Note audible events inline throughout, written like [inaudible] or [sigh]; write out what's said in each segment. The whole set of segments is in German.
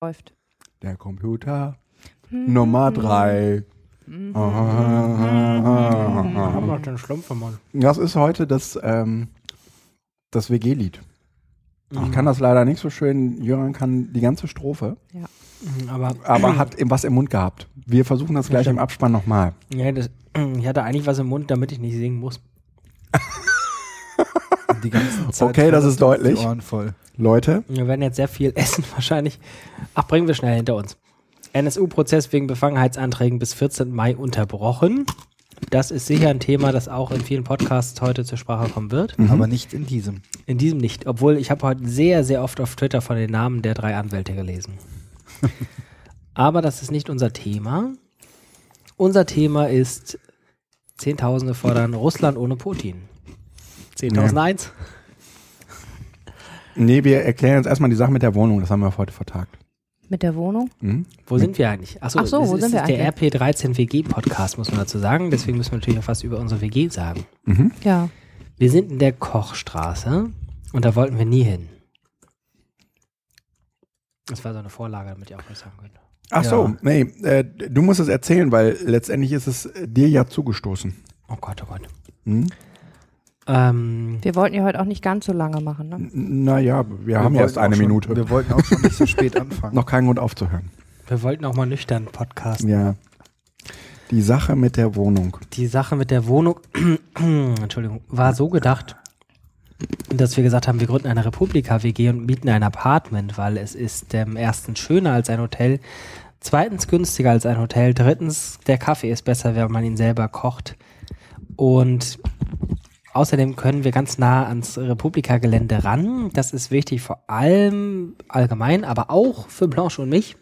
Läuft. Der Computer Nummer drei. Haben noch den Schlumpf im Mund. Das ist heute das, ähm, das WG-Lied. Ich kann das leider nicht so schön. Jöran kann die ganze Strophe, Mhm, Aber aber hat was im Mund gehabt. Wir versuchen das gleich im Abspann nochmal. ja, das, [clears throat] ich hatte eigentlich was im Mund, damit ich nicht singen muss. [laughs] Die ganze Zeit Okay, das ist deutlich. Die Ohren voll. Leute, Wir werden jetzt sehr viel [laughs] essen wahrscheinlich. Ach, bringen wir schnell hinter uns. NSU-Prozess wegen Befangenheitsanträgen bis 14. Mai unterbrochen. Das ist sicher ein Thema, das auch in vielen Podcasts heute zur Sprache kommen wird. Aber nicht in diesem. In diesem nicht. Obwohl ich habe heute sehr, sehr oft auf Twitter von den Namen der drei Anwälte gelesen. [laughs] Aber das ist nicht unser Thema. Unser Thema ist Zehntausende fordern Russland ohne Putin. 10.001. nee, wir erklären jetzt erstmal die Sache mit der Wohnung. Das haben wir heute vertagt. Mit der Wohnung? Mhm. Wo sind wir eigentlich? Achso, Ach so, das wo ist, sind wir ist der RP13 WG Podcast, muss man dazu sagen. Deswegen müssen wir natürlich auch was über unsere WG sagen. Mhm. Ja. Wir sind in der Kochstraße und da wollten wir nie hin. Das war so eine Vorlage, damit ihr auch was sagen könnt. Ach so, nee, äh, du musst es erzählen, weil letztendlich ist es äh, dir ja zugestoßen. Oh Gott, oh Gott. Hm? Ähm, Wir wollten ja heute auch nicht ganz so lange machen, ne? Naja, wir, haben wollten erst eine schon, Minute. Wir wollten auch schon nicht so [laughs] spät anfangen. Noch keinen Grund aufzuhören. wir wollten auch mal nüchtern podcasten. Ja. Die Sache mit der Wohnung. Die Sache mit der Wohnung, [clears throat] Entschuldigung, war so gedacht, dass wir gesagt haben, wir gründen eine Republika-WG und mieten ein Apartment, weil es ist ähm, erstens schöner als ein Hotel, zweitens günstiger als ein Hotel, drittens der Kaffee ist besser, wenn man ihn selber kocht und außerdem können wir ganz nah ans Republika-Gelände ran. Das ist wichtig vor allem allgemein, aber auch für Blanche und mich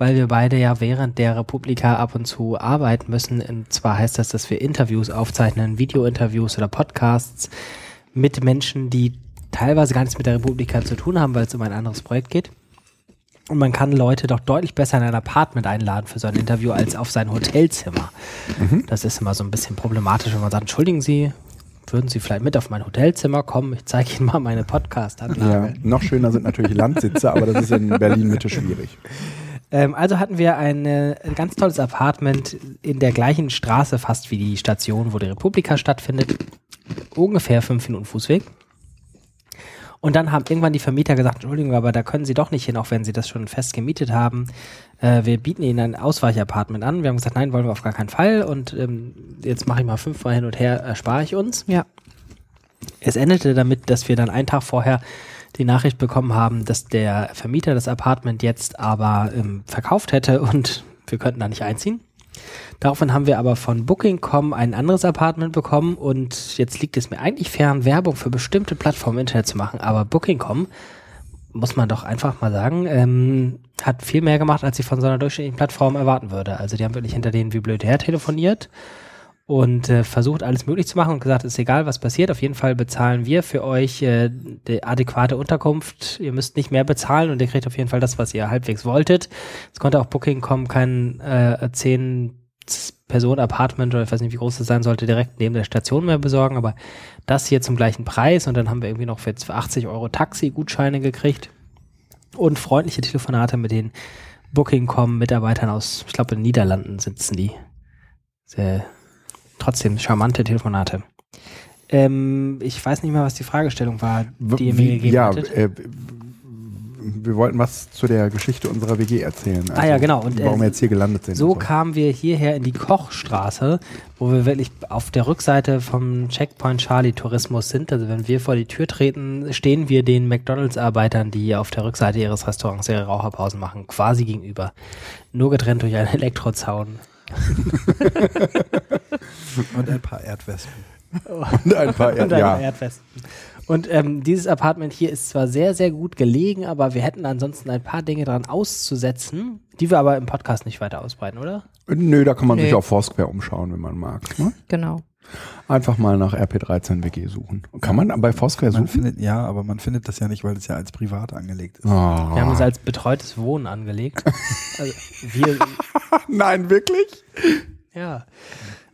weil wir beide ja während der Republika ab und zu arbeiten müssen. Und zwar heißt das, dass wir Interviews aufzeichnen, Videointerviews oder Podcasts mit Menschen, die teilweise gar nichts mit der Republika zu tun haben, weil es um ein anderes Projekt geht. Und man kann Leute doch deutlich besser in ein Apartment einladen für so ein Interview als auf sein Hotelzimmer. Das ist immer so ein bisschen problematisch, wenn man sagt, entschuldigen Sie, würden Sie vielleicht mit auf mein Hotelzimmer kommen? Ich zeige Ihnen mal meine Ja, Podcast-Anlage. noch schöner sind natürlich Landsitze, aber das ist in [laughs] Berlin Mitte schwierig. Ähm, also hatten wir eine, ein ganz tolles Apartment in der gleichen Straße fast wie die Station, wo die Republika stattfindet. Ungefähr fünf Minuten Fußweg. Und dann haben irgendwann die Vermieter gesagt, Entschuldigung, aber da können Sie doch nicht hin, auch wenn Sie das schon fest gemietet haben. Äh, wir bieten Ihnen ein Ausweichapartment an. Wir haben gesagt, nein, wollen wir auf gar keinen Fall. Und ähm, jetzt mache ich mal fünfmal hin und her, erspare ich uns. Ja. Es endete damit, dass wir dann einen Tag vorher die Nachricht bekommen haben, dass der Vermieter das Apartment jetzt aber ähm, verkauft hätte und wir könnten da nicht einziehen. Daraufhin haben wir aber von Booking.com ein anderes Apartment bekommen und jetzt liegt es mir eigentlich fern, Werbung für bestimmte Plattformen im Internet zu machen, aber Booking.com, muss man doch einfach mal sagen, ähm, hat viel mehr gemacht, als ich von so einer durchschnittlichen Plattform erwarten würde. Also die haben wirklich hinter denen wie blöd her telefoniert und äh, versucht alles möglich zu machen und gesagt, ist egal, was passiert, auf jeden Fall bezahlen wir für euch äh, die adäquate Unterkunft. Ihr müsst nicht mehr bezahlen und ihr kriegt auf jeden Fall das, was ihr halbwegs wolltet. Es konnte auch Booking.com kein äh, 10 Person Apartment oder ich weiß nicht, wie groß das sein sollte, direkt neben der Station mehr besorgen, aber das hier zum gleichen Preis und dann haben wir irgendwie noch für, für 80 Euro Taxi-Gutscheine gekriegt und freundliche Telefonate mit den Booking.com-Mitarbeitern aus, ich glaube, in den Niederlanden sitzen die. Sehr, trotzdem charmante Telefonate. Ähm, ich weiß nicht mehr, was die Fragestellung war, die ihr mir gegeben ja, hattet. äh, wir wollten was zu der Geschichte unserer WG erzählen. Also Ah ja, genau. Und, äh, warum wir jetzt hier gelandet sind. So und kamen wir hierher in die Kochstraße, wo wir wirklich auf der Rückseite vom Checkpoint Charlie Tourismus sind. Also wenn wir vor die Tür treten, stehen wir den McDonalds-Arbeitern, die auf der Rückseite ihres Restaurants ihre Raucherpausen machen, quasi gegenüber. Nur getrennt durch einen Elektrozaun. [laughs] Und ein paar Erdwespen. [laughs] Und ein paar, Und ja. einem Erdfesten. Und ähm, dieses Apartment hier ist zwar sehr, sehr gut gelegen, aber wir hätten ansonsten ein paar Dinge dran auszusetzen, die wir aber im Podcast nicht weiter ausbreiten, oder? Nö, da kann man sich Nee. auf Foursquare umschauen, wenn man mag. Ne? Genau. Einfach mal nach RP13 WG suchen. Kann man bei Foursquare Man suchen? findet, ja, aber man findet das ja nicht, weil es ja als privat angelegt ist. Oh. Wir haben es als betreutes Wohnen angelegt. Also wir, [laughs] Nein, wirklich? ja.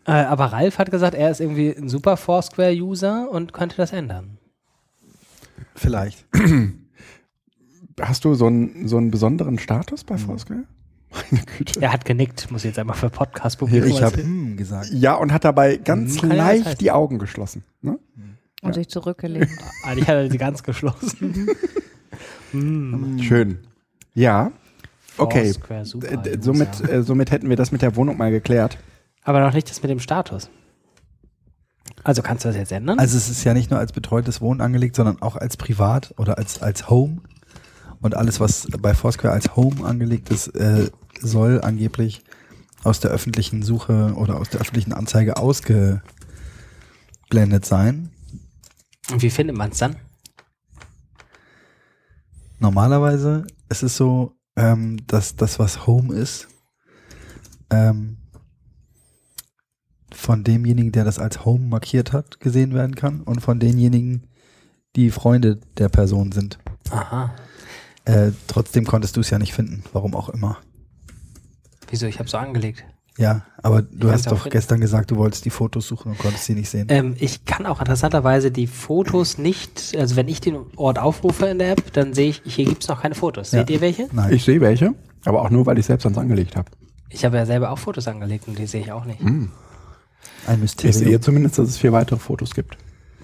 Äh, aber Ralf hat gesagt, er ist irgendwie ein super Foursquare-User und könnte das ändern. Vielleicht. [clears throat] Hast du so einen, so einen besonderen Status Mhm. bei Foursquare? Meine Güte. Er hat genickt, muss ich jetzt einmal für Podcast publikum Ich habe hm gesagt. Ja, und hat dabei ganz Hm, ja leicht heißen. die Augen geschlossen. Ne? Und sich zurückgelehnt. [laughs] Eigentlich hat er sie ganz geschlossen. [laughs] Hm. Schön. Ja, okay. Foursquare, super somit, äh, somit hätten wir das mit der Wohnung mal geklärt. Aber noch nicht das mit dem Status. Also kannst du das jetzt ändern? Also es ist ja nicht nur als betreutes Wohnen angelegt, sondern auch als Privat oder als, als Home. Und alles, was bei Foursquare als Home angelegt ist, äh, soll angeblich aus der öffentlichen Suche oder aus der öffentlichen Anzeige ausgeblendet sein. und wie findet man es dann? Normalerweise ist es so, ähm, dass das, was Home ist, ähm, von demjenigen, der das als Home markiert hat, gesehen werden kann und von denjenigen, die Freunde der Person sind. Aha. Äh, trotzdem konntest du es ja nicht finden, warum auch immer. Wieso? Ich habe so angelegt. Ja, aber du kann's hast doch gestern gesagt, du wolltest die Fotos suchen und konntest sie nicht sehen. Ähm, ich kann auch interessanterweise die Fotos nicht, also wenn ich den Ort aufrufe in der App, dann sehe ich, hier gibt es noch keine Fotos. Seht Ja. ihr welche? Nein. Ich sehe welche, aber auch nur, weil ich selbst ans angelegt habe. Ich habe ja selber auch Fotos angelegt und die sehe ich auch nicht. Ein Ich Mysterium. sehe zumindest, dass es vier weitere Fotos gibt.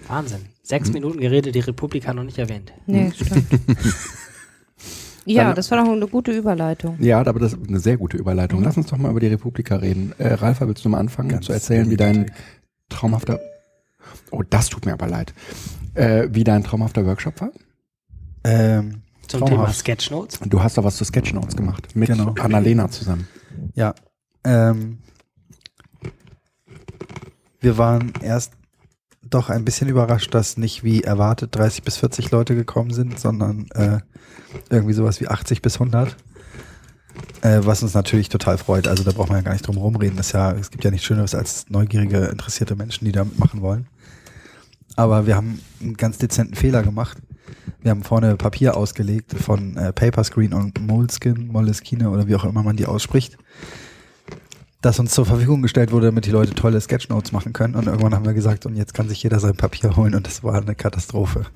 Wahnsinn. Sechs Hm. Minuten Gerede, die Republika noch nicht erwähnt. Nee, stimmt. [laughs] ja, Dann- das war doch eine gute Überleitung. Ja, aber das ist eine sehr gute Überleitung. Lass uns doch mal über die Republika reden. Äh, Ralf, willst du mal anfangen Ganz zu erzählen, wie dein traumhafter... Oh, das tut mir aber leid. Äh, wie dein traumhafter Workshop war? Ähm, Zum Traumhaft. Thema Sketchnotes. Du hast da was zu Sketchnotes gemacht. Mit Genau. Annalena zusammen. Ja. Ähm, wir waren erst doch ein bisschen überrascht, dass nicht wie erwartet 30 bis 40 Leute gekommen sind, sondern äh, irgendwie sowas wie 80 bis 100. Äh, was uns natürlich total freut. Also da braucht man ja gar nicht drum rumreden. Das ja, es gibt ja nichts Schöneres als neugierige, interessierte Menschen, die da mitmachen wollen. Aber wir haben einen ganz dezenten Fehler gemacht. Wir haben vorne Papier ausgelegt von äh, Paperscreen und Moleskin, Moleskine oder wie auch immer man die ausspricht, das uns zur Verfügung gestellt wurde, damit die Leute tolle Sketchnotes machen können. Und irgendwann haben wir gesagt, und jetzt kann sich jeder sein Papier holen und das war eine Katastrophe.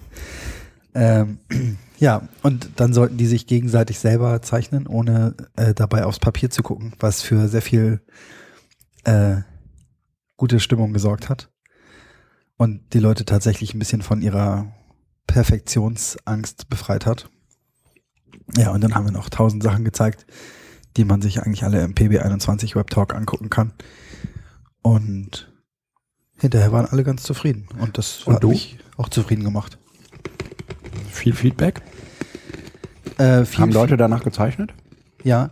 Ähm, [clears throat] ja, und dann sollten die sich gegenseitig selber zeichnen, ohne äh, dabei aufs Papier zu gucken, was für sehr viel äh, gute Stimmung gesorgt hat. Und die Leute tatsächlich ein bisschen von ihrer Perfektionsangst befreit hat. Ja, und dann haben wir noch tausend Sachen gezeigt, die man sich eigentlich alle im PB21 Web Talk angucken kann. Und hinterher waren alle ganz zufrieden. Und das Und hat du? mich auch zufrieden gemacht. Viel Feedback. Äh, viel, Haben Leute danach gezeichnet? Ja.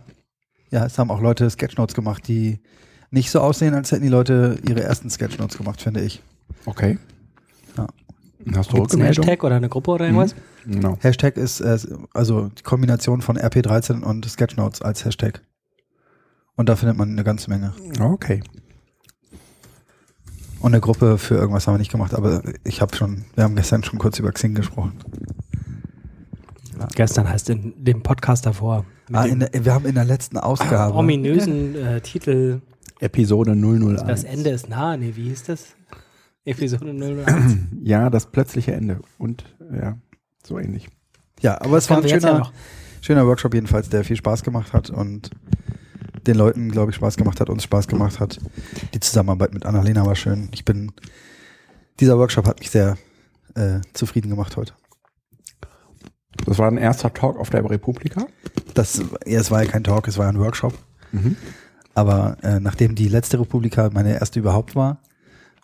Ja, es haben auch Leute Sketchnotes gemacht, die nicht so aussehen, als hätten die Leute ihre ersten Sketchnotes gemacht, finde ich. Okay. Ja. Hast du Gibt's einen? Hashtag oder eine Gruppe oder irgendwas? Genau. Hashtag ist äh, also die Kombination von RP13 und Sketchnotes als Hashtag. Und da findet man eine ganze Menge. Okay. Und eine Gruppe für irgendwas haben wir nicht gemacht, aber ich habe schon, wir haben gestern schon kurz über Xing gesprochen. Gestern heißt in dem Podcast davor. Ah, dem in der, wir haben in der letzten Ausgabe. ominösen äh, Titel Episode 001. Das Ende ist nah. Nee, wie hieß das? Episode 001. [clears throat] Ja, das plötzliche Ende. Und ja, so ähnlich. Ja, aber es war ein ja schöner, noch. schöner Workshop jedenfalls, der viel Spaß gemacht hat und den Leuten, glaube ich, Spaß gemacht hat, uns Spaß gemacht hat. Die Zusammenarbeit mit Annalena war schön. Ich bin, dieser Workshop hat mich sehr äh, zufrieden gemacht heute. Das war ein erster Talk auf der Republika. Das, ja, es war ja kein Talk, es war ein Workshop. Mhm. Aber äh, nachdem die letzte Republika meine erste überhaupt war,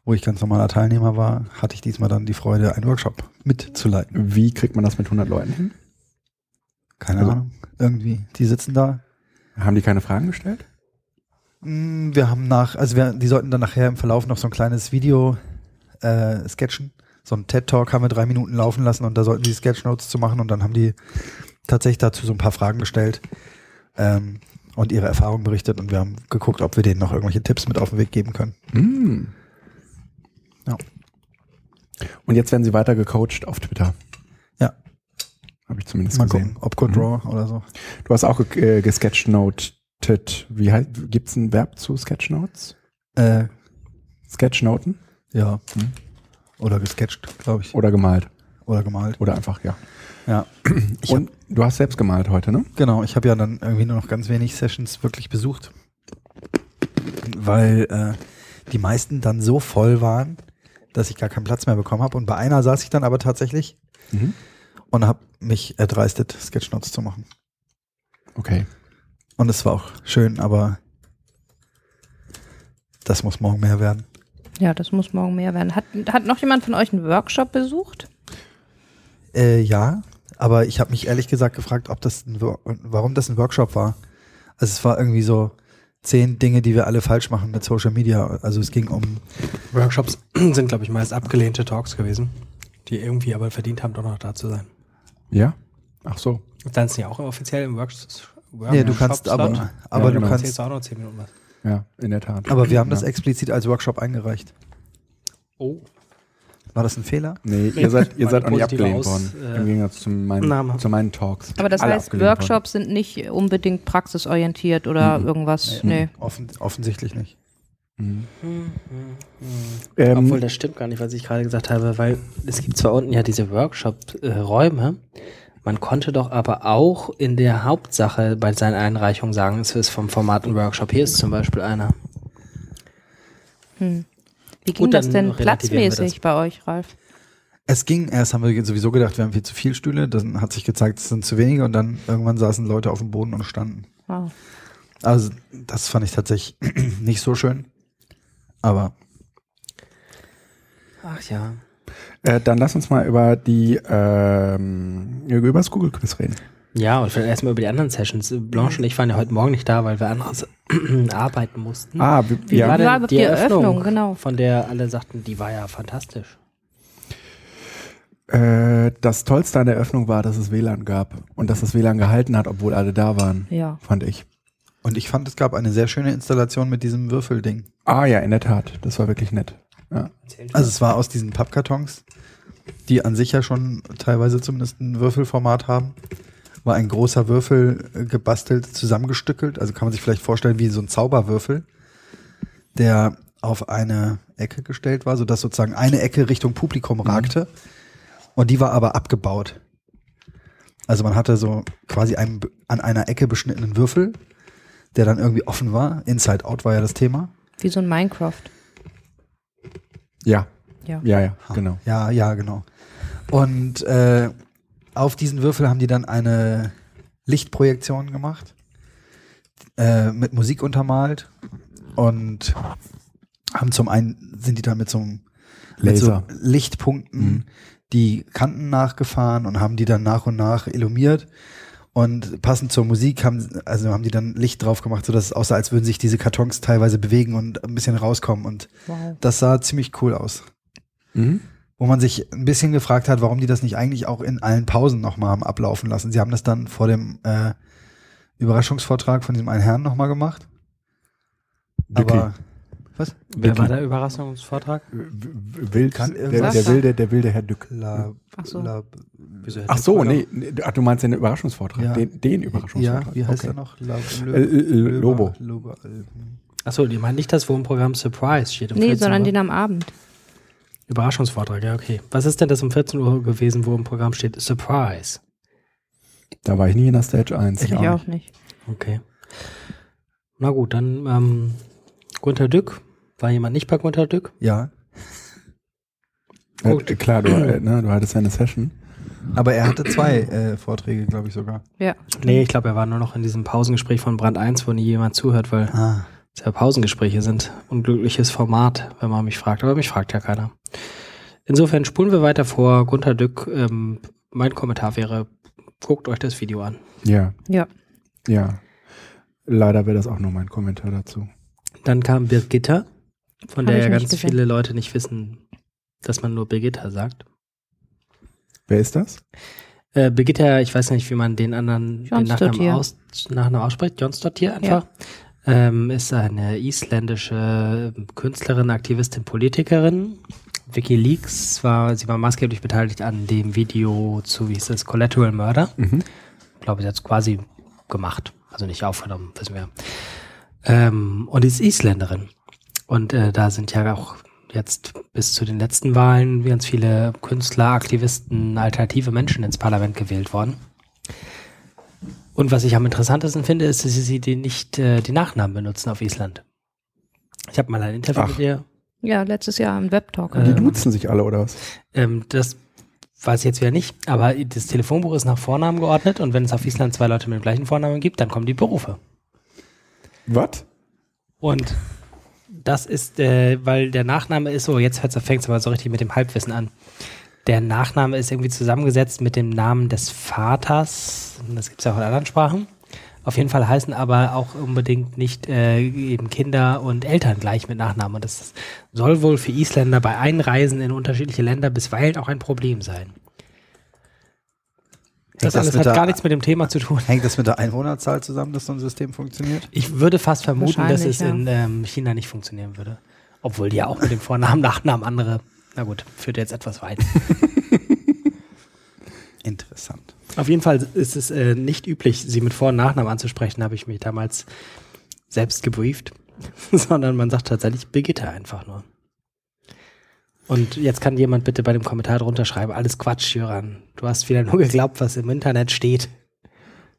wo ich ganz normaler Teilnehmer war, hatte ich diesmal dann die Freude, einen Workshop mitzuleiten. Wie kriegt man das mit 100 Leuten hin? Keine Also- Ahnung. Irgendwie. Die sitzen da. Haben die keine Fragen gestellt? Mm, Wir haben nach, also wir, die sollten dann nachher im Verlauf noch so ein kleines Video äh, sketchen. So ein TED-Talk haben wir drei Minuten laufen lassen und da sollten die Sketchnotes zu machen und dann haben die tatsächlich dazu so ein paar Fragen gestellt ähm, und ihre Erfahrungen berichtet und wir haben geguckt, ob wir denen noch irgendwelche Tipps mit auf den Weg geben können. Mm. Ja. Und jetzt werden sie weiter gecoacht auf Twitter. Ja. Habe ich zumindest Mal gesehen. gucken, ob Code Draw oder so. Du hast auch äh, gesketchnotet. Wie heißt, gibt's ein Verb zu Sketchnotes? Äh, Sketchnoten Ja. Hm. Oder gesketcht, glaube ich. oder gemalt? Oder gemalt. Oder einfach, ja. Ja. Ich Und du hast selbst gemalt heute, ne? Genau, ich habe ja dann irgendwie nur noch ganz wenig Sessions wirklich besucht, weil äh, die meisten dann so voll waren, dass ich gar keinen Platz mehr bekommen habe. Und bei einer saß ich dann aber tatsächlich Mhm. und habe mich erdreistet, Sketchnotes zu machen. Okay. Und es war auch schön, aber das muss morgen mehr werden. Ja, das muss morgen mehr werden. Hat, hat noch jemand von euch einen Workshop besucht? Äh, ja, aber ich habe mich ehrlich gesagt gefragt, ob das ein, warum das ein Workshop war. Also es war irgendwie so zehn Dinge, die wir alle falsch machen mit Social Media. Also es ging um Workshops [clears throat] sind, glaube ich, meist abgelehnte Talks gewesen, die irgendwie aber verdient haben, doch noch da zu sein. Ja? Ach so. Dann sind ja auch offiziell im Workshops. Nee, du kannst aber, aber Ja, du genau. kannst, auch noch zehn Minuten was. Ja, in der Tat. aber wir haben das ja. explizit als Workshop eingereicht. Oh. War das ein Fehler? Nee, ihr seid, ihr seid nicht positive abgelehnt Aus- worden. äh, Im Gegensatz zu meinen, Name. zu meinen Talks. Aber das Alle heißt, Workshops sind nicht unbedingt praxisorientiert oder Mhm. irgendwas. Nee. Nee. Offen, offensichtlich nicht. worden. Mhm. Ähm, Obwohl, das stimmt gar nicht, was ich gerade gesagt habe, weil es gibt zwar unten ja diese Workshop-Räume, man konnte doch aber auch in der Hauptsache bei seinen Einreichungen sagen, es ist vom Format ein Workshop. Hier ist zum Beispiel einer. Hm. Wie ging Gut, das denn platzmäßig das. bei euch, Ralf? Es ging, erst haben wir sowieso gedacht, wir haben viel zu viele Stühle, dann hat sich gezeigt, es sind zu wenige und dann irgendwann saßen Leute auf dem Boden und standen. Wow. Also das fand ich tatsächlich [clears throat] nicht so schön. Aber Ach ja. äh, dann lass uns mal über die ähm, über das Google Quiz reden. Ja, und vielleicht erstmal über die anderen Sessions. Blanche und ich waren ja heute Morgen nicht da, weil wir anderes [clears throat] arbeiten mussten. Ah, wie, Wie ja. war denn denn die Eröffnung? Genau. Von der alle sagten, die war ja fantastisch. Äh, das Tollste an der Eröffnung war, dass es WLAN gab und dass das WLAN gehalten hat, obwohl alle da waren, Ja. fand ich. und ich fand, es gab eine sehr schöne Installation mit diesem Würfelding. Ah ja, in der Tat. Das war wirklich nett. Ja. Also es war aus diesen Pappkartons, die an sich ja schon teilweise zumindest ein Würfelformat haben. War ein großer Würfel äh, gebastelt, zusammengestückelt. Also kann man sich vielleicht vorstellen wie so ein Zauberwürfel, der auf eine Ecke gestellt war, sodass sozusagen eine Ecke Richtung Publikum ragte. Und die war aber abgebaut. Also man hatte so quasi einen an einer Ecke beschnittenen Würfel, der dann irgendwie offen war. Inside Out war ja das Thema. Wie so ein Minecraft. Ja, Ja. ja, ja, genau. Ja, ja, genau. Und äh, auf diesen Würfel haben die dann eine Lichtprojektion gemacht, äh, mit Musik untermalt und haben zum einen sind die dann mit so, einem- mit so Laser. Lichtpunkten Mhm. die Kanten nachgefahren und haben die dann nach und nach illumiert. Und passend zur Musik haben, also haben die dann Licht drauf gemacht, sodass es aussah, als würden sich diese Kartons teilweise bewegen und ein bisschen rauskommen. Und Wow. das sah ziemlich cool aus Mhm. Wo man sich ein bisschen gefragt hat, warum die das nicht eigentlich auch in allen Pausen nochmal haben ablaufen lassen. Sie haben das dann vor dem äh, Überraschungsvortrag von diesem einen Herrn nochmal gemacht. Dicky. Aber was? Wer war der Überraschungsvortrag? Wild, Kann der, der wilde, der wilde Herr Dück. La, Ach so. La, Wieso Ach so, nee, ach, du meinst den Überraschungsvortrag, Ja. den, den ja, Überraschungsvortrag. wie heißt okay. er noch? La, Äh, äh, Lobo. Lobo. äh, Achso, die meinen nicht das Wohnprogramm Surprise steht um Nee, 14 sondern den am Abend. Überraschungsvortrag, ja, okay. Was ist denn das um 14 Uhr gewesen, wo im Programm steht Surprise? Da war ich nie in der Stage 1. Ich auch nicht. Okay. Na gut, dann ähm, Gunter Dück. War jemand nicht bei Gunter Dück? Ja, Gut. klar, du, äh, ne, du hattest ja eine Session. aber er hatte zwei äh, Vorträge, glaube ich sogar. Ja. Nee, ich glaube, er war nur noch in diesem Pausengespräch von Brand 1, wo nie jemand zuhört, weil Ah, ja Pausengespräche sind. Unglückliches Format, wenn man mich fragt. Aber mich fragt ja keiner. Insofern spulen wir weiter vor. Gunter Dück, ähm, mein Kommentar wäre, guckt euch das Video an. Ja, Ja. ja. Leider wäre das auch nur mein Kommentar dazu. Dann kam Birgitta, von Hab der ja ganz gesehen. viele Leute nicht wissen, dass man nur Birgitta sagt. Wer ist das? Äh, Birgitta, ich weiß nicht, wie man den anderen John den Nachnamen, aus, Nachnamen ausspricht. John Stottier einfach. Ähm, ist eine isländische Künstlerin, Aktivistin, Politikerin. WikiLeaks war, sie war maßgeblich beteiligt an dem Video zu, wie hieß es, Collateral Murder. Mhm. Ich glaube, sie hat es quasi gemacht. Also nicht aufgenommen, wissen wir. Ähm, und ist Isländerin. Und äh, da sind ja auch jetzt bis zu den letzten Wahlen ganz viele Künstler, Aktivisten, alternative Menschen ins Parlament gewählt worden. Und was ich am interessantesten finde, ist, dass sie die nicht äh, die Nachnamen benutzen auf Island. Ich habe mal ein Interview Ach. mit ihr. Ja, letztes Jahr im Webtalk. Und die Ähm, duzen sich alle, oder was? Ähm, das weiß ich jetzt wieder nicht, aber das Telefonbuch ist nach Vornamen geordnet und wenn es auf Island zwei Leute mit dem gleichen Vornamen gibt, dann kommen die Berufe. Was? Und das ist, äh, weil der Nachname ist so, jetzt fängt es aber so richtig mit dem Halbwissen an. Der Nachname ist irgendwie zusammengesetzt mit dem Namen des Vaters. Das gibt es ja auch in anderen Sprachen. Auf jeden Fall heißen aber auch unbedingt nicht äh, eben Kinder und Eltern gleich mit Nachnamen. Und das soll wohl für Isländer bei Einreisen in unterschiedliche Länder bisweilen auch ein Problem sein. Das, das alles hat der- gar nichts mit dem Thema zu tun. Hängt das mit der Einwohnerzahl zusammen, dass so ein System funktioniert? Ich würde fast vermuten, dass es in ähm, China nicht funktionieren würde. Obwohl die ja auch mit dem Vornamen, [laughs] Nachnamen andere. Na gut, führt jetzt etwas weit. [laughs] Interessant. Auf jeden Fall ist es äh, nicht üblich, sie mit Vor- und Nachnamen anzusprechen, habe ich mich damals selbst gebrieft. [laughs] Sondern man sagt tatsächlich Brigitte einfach nur. Und jetzt kann jemand bitte bei dem Kommentar drunter schreiben, alles Quatsch, Jöran. Du hast wieder nur geglaubt, was im Internet steht.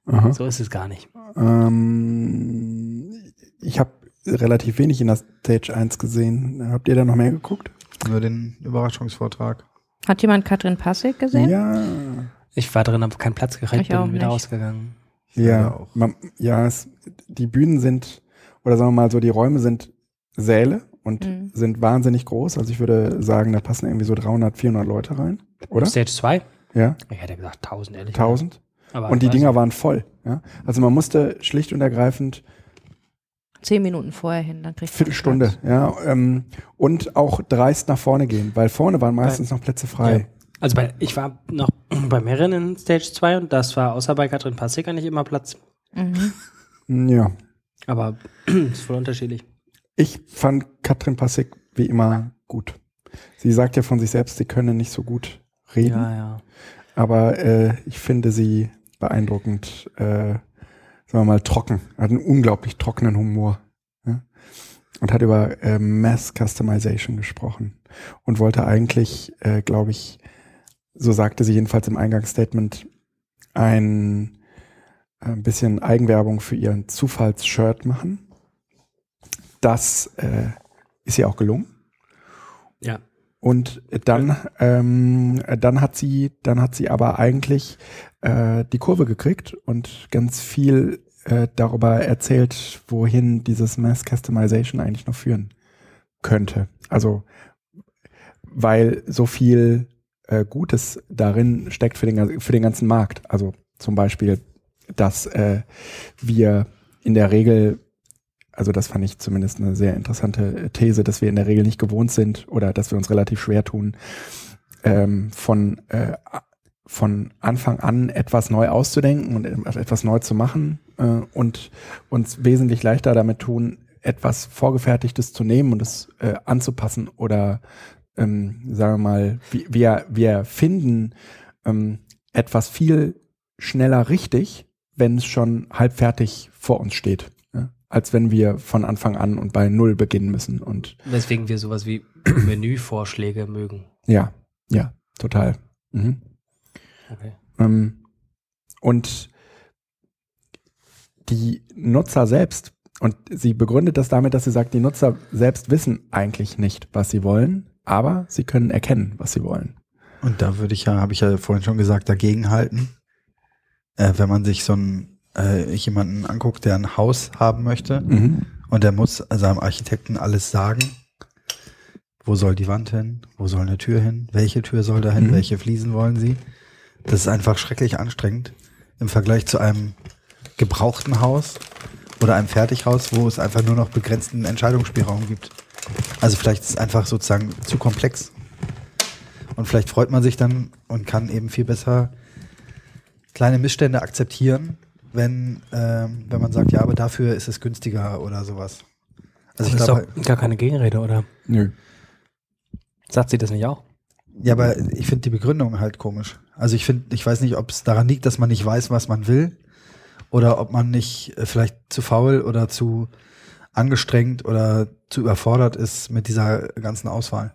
Aha. So ist es gar nicht. Ähm, ich habe relativ wenig in der Stage 1 gesehen. Habt ihr da noch mehr geguckt? Nur den Überraschungsvortrag. Hat jemand Katrin Passig gesehen? Ja. Ich war drin, habe keinen Platz gekriegt, Ich bin wieder rausgegangen. Ja, auch. man, ja es, die Bühnen sind, oder sagen wir mal so, die Räume sind Säle und Mhm. sind wahnsinnig groß. Also ich würde sagen, da passen irgendwie so 300, 400 Leute rein, oder? Stage 2? Ja, Ich hätte gesagt 1000, ehrlich. 1000. Aber Und die Dinger waren voll. Ja? Also man musste schlicht und ergreifend Zehn Minuten vorher hin, dann kriegt man Viertelstunde, Platz. ja, ähm, und auch dreist nach vorne gehen, weil vorne waren meistens noch Plätze frei. Also bei, ich war noch [clears throat] bei mehreren in Stage 2 und das war außer bei Katrin Passig nicht immer Platz. Mhm. Ja. Aber [clears throat] ist voll unterschiedlich. Ich fand Katrin Passig wie immer gut. Sie sagt ja von sich selbst, sie könne nicht so gut reden, Ja, ja. aber äh, ich finde sie beeindruckend, äh, sagen wir mal, trocken. Hat einen unglaublich trockenen Humor. Ja? Und hat über äh, Mass Customization gesprochen und wollte eigentlich, äh, glaube ich, so sagte sie jedenfalls im Eingangsstatement, ein, ein bisschen Eigenwerbung für ihren Zufallsshirt machen. Das äh, ist ihr auch gelungen. Ja. Und dann, ähm, dann hat sie, dann hat sie aber eigentlich äh, die Kurve gekriegt und ganz viel äh, darüber erzählt, wohin dieses Mass Customization eigentlich noch führen könnte. Also weil so viel äh, Gutes darin steckt für den, für den ganzen Markt. Also zum Beispiel, dass äh, wir in der Regel, also das fand ich zumindest eine sehr interessante These, dass wir in der Regel nicht gewohnt sind oder dass wir uns relativ schwer tun, ähm, von, äh, von Anfang an etwas neu auszudenken und etwas neu zu machen äh, und uns wesentlich leichter damit tun, etwas Vorgefertigtes zu nehmen und es äh, anzupassen oder ähm, sagen wir mal, wir, wir, finden ähm, etwas viel schneller richtig, wenn es schon halb fertig vor uns steht? Als wenn wir von Anfang an und bei Null beginnen müssen. Und Weswegen wir sowas wie [clears throat] Menüvorschläge mögen. ja, ja, total. Mhm. Okay. Ähm, und die Nutzer selbst, und sie begründet das damit, dass sie sagt, die Nutzer selbst wissen eigentlich nicht, was sie wollen, aber sie können erkennen, was sie wollen. Und da würde ich ja, habe ich ja vorhin schon gesagt, dagegenhalten. Äh, wenn man sich so einen, äh, jemanden anguckt, der ein Haus haben möchte Mhm. und der muss seinem Architekten alles sagen. Wo soll die Wand hin? Wo soll eine Tür hin? Welche Tür soll da hin? Mhm. Welche Fliesen wollen sie? Das ist einfach schrecklich anstrengend im Vergleich zu einem gebrauchten Haus oder einem Fertighaus, wo es einfach nur noch begrenzten Entscheidungsspielraum gibt. Also vielleicht ist es einfach sozusagen zu komplex. Und vielleicht freut man sich dann und kann eben viel besser kleine Missstände akzeptieren, wenn, ähm, wenn man sagt, ja, aber dafür ist es günstiger oder sowas. Also ich das glaube, ist doch gar keine Gegenrede, oder? Nö. Sagt sie das nicht auch? ja, aber ich finde die Begründung halt komisch. Also ich finde, ich weiß nicht, ob es daran liegt, dass man nicht weiß, was man will, oder ob man nicht äh, vielleicht zu faul oder zu angestrengt oder zu überfordert ist mit dieser ganzen Auswahl.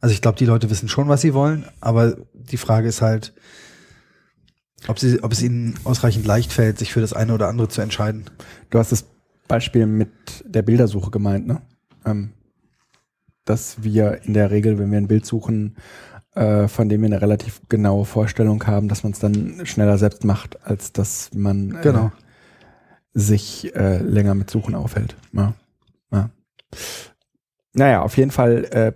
Also ich glaube, die Leute wissen schon, was sie wollen, aber die Frage ist halt, ob, sie, ob es ihnen ausreichend leicht fällt, sich für das eine oder andere zu entscheiden. Du hast das Beispiel mit der Bildersuche gemeint, ne? Ähm, dass wir in der Regel, wenn wir ein Bild suchen, äh, von dem wir eine relativ genaue Vorstellung haben, dass man es dann schneller selbst macht, als dass man äh, Genau. sich äh, länger mit Suchen aufhält. Ja. Ja. Naja, auf jeden Fall äh,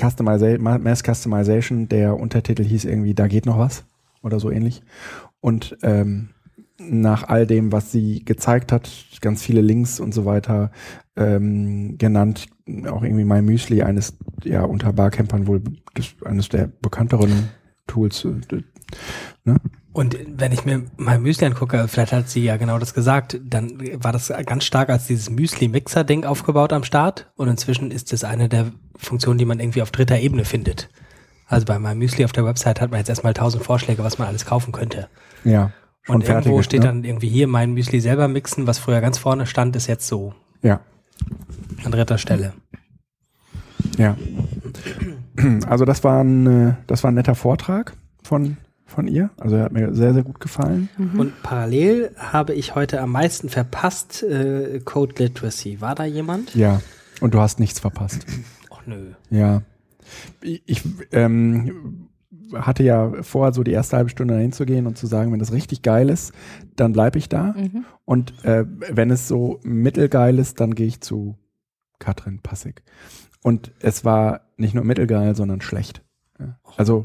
Customisa Mass Customization, der Untertitel hieß irgendwie, da geht noch was oder so ähnlich. Und ähm, nach all dem, was sie gezeigt hat, ganz viele Links und so weiter ähm, genannt, auch irgendwie My Müsli, eines, ja, unter Barcampern wohl das, eines der bekannteren Tools. Ne? Und wenn ich mir mal Müsli angucke, vielleicht hat sie ja genau das gesagt, dann war das ganz stark als dieses Müsli-Mixer-Ding aufgebaut am Start und inzwischen ist es eine der Funktionen, die man irgendwie auf dritter Ebene findet. Also bei meinem Müsli auf der Website hat man jetzt erstmal tausend Vorschläge, was man alles kaufen könnte. Ja. Und irgendwo fertige, steht ne? dann irgendwie hier mein Müsli selber mixen, was früher ganz vorne stand, ist jetzt so Ja. an dritter Stelle. Ja. Also das war ein, äh, das war ein netter Vortrag von, von ihr. Also er hat mir sehr, sehr gut gefallen. Und parallel habe ich heute am meisten verpasst äh, Code Literacy. War da jemand? Ja. Und du hast nichts verpasst. Och nö. Ja. Ich ähm, hatte ja vor, so die erste halbe Stunde dahin zu gehen und zu sagen, wenn das richtig geil ist, dann bleibe ich da. Mhm. Und äh, wenn es so mittelgeil ist, dann gehe ich zu Katrin Passig. Und es war nicht nur mittelgeil, sondern schlecht. Also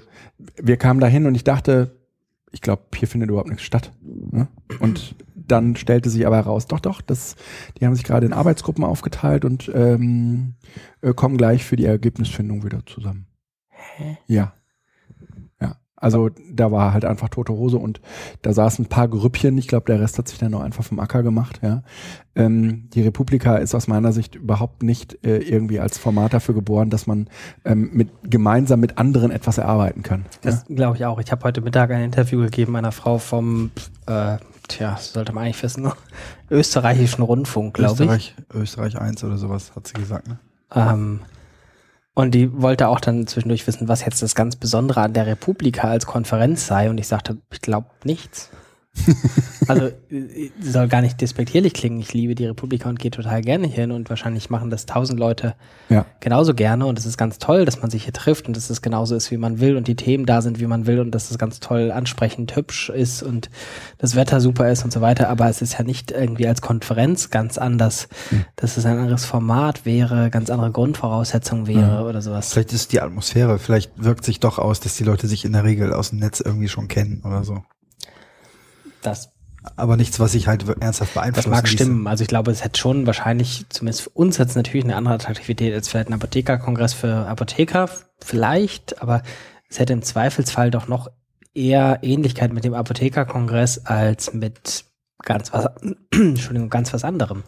wir kamen dahin und ich dachte, ich glaube, hier findet überhaupt nichts statt. Ne? Und dann stellte sich aber heraus, doch, doch, das, die haben sich gerade in Arbeitsgruppen aufgeteilt und ähm, äh, kommen gleich für die Ergebnisfindung wieder zusammen. Hä? Ja. Ja. Also da war halt einfach tote Hose und da saßen ein paar Grüppchen. Ich glaube, der Rest hat sich dann noch einfach vom Acker gemacht. Ja. Ähm, die Republika ist aus meiner Sicht überhaupt nicht äh, irgendwie als Format dafür geboren, dass man ähm, mit, gemeinsam mit anderen etwas erarbeiten kann. Das glaube ich auch. Ich habe heute Mittag ein Interview gegeben einer Frau vom, äh, tja, das sollte man eigentlich wissen, ne? österreichischen Rundfunk, glaube ich. Österreich, Österreich 1 oder sowas, hat sie gesagt, ne? Ähm, und die wollte auch dann zwischendurch wissen, was jetzt das ganz Besondere an der Republika als Konferenz sei. Und ich sagte, ich glaube nichts. [laughs] also äh, soll gar nicht despektierlich klingen. Ich liebe die Republika und gehe total gerne hin und wahrscheinlich machen das tausend Leute Ja. genauso gerne und es ist ganz toll, dass man sich hier trifft und dass es genauso ist, wie man will und die Themen da sind, wie man will und dass es ganz toll ansprechend hübsch ist und das Wetter super ist und so weiter, aber es ist ja nicht irgendwie als Konferenz ganz anders, dass es ein anderes Format wäre, ganz andere Grundvoraussetzungen wäre oder sowas. Vielleicht ist die Atmosphäre, vielleicht wirkt sich doch aus, dass die Leute sich in der Regel aus dem Netz irgendwie schon kennen oder so. Das, Aber nichts, was sich halt ernsthaft das beeinflussen mag ließe. stimmen. Also ich glaube, es hätte schon wahrscheinlich, zumindest für uns hat es natürlich eine andere Attraktivität als vielleicht ein Apothekerkongress für Apotheker, vielleicht, aber es hätte im Zweifelsfall doch noch eher Ähnlichkeit mit dem Apothekerkongress als mit ganz was, [clears throat] Entschuldigung, ganz was anderem.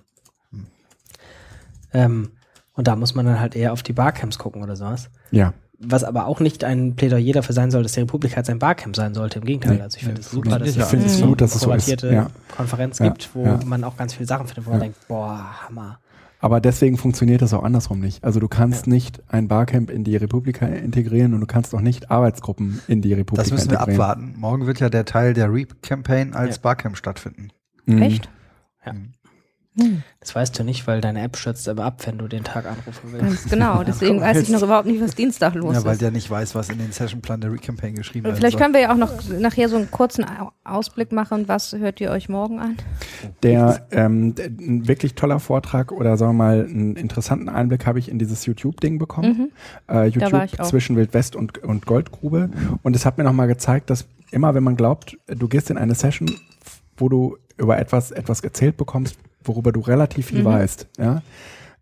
Ähm, und da muss man dann halt eher auf die Barcamps gucken oder sowas. Ja. Was aber auch nicht ein Plädoyer dafür sein soll, dass die Republik halt sein Barcamp sein sollte. Im Gegenteil. Nee. also ich finde es super, dass ich es finde es eine gut, dass es so ist. kuratierte Ja. Konferenz Ja, gibt, wo ja. man auch ganz viele Sachen findet, wo man Ja. denkt, boah, Hammer. Aber deswegen funktioniert das auch andersrum nicht. Also du kannst nicht ein Barcamp in die Republika integrieren und du kannst auch nicht Arbeitsgruppen in die Republika Das müssen wir integrieren. abwarten. Morgen wird ja der Teil der Reap-Campaign als Ja. Barcamp stattfinden. Mhm. Echt? Ja. Hm. Das weißt du nicht, weil deine App stürzt aber ab, wenn du den Tag anrufen willst. Ganz genau. [laughs] Deswegen weiß ich noch überhaupt nicht, was Dienstag los Ja, weil ist. der nicht weiß, was in den Sessionplan der Recampaign geschrieben wird. Vielleicht können wir ja auch noch nachher so einen kurzen Au- Ausblick machen. Was hört ihr euch morgen an? Der ähm, d- ein wirklich toller Vortrag oder sagen wir mal einen interessanten Einblick habe ich in dieses YouTube-Ding bekommen. Mhm. Äh, war YouTube ich auch. zwischen Wildwest und, und Goldgrube. Und es hat mir nochmal gezeigt, dass immer wenn man glaubt, du gehst in eine Session, wo du über etwas, etwas erzählt bekommst, worüber du relativ viel Mhm. weißt, ja,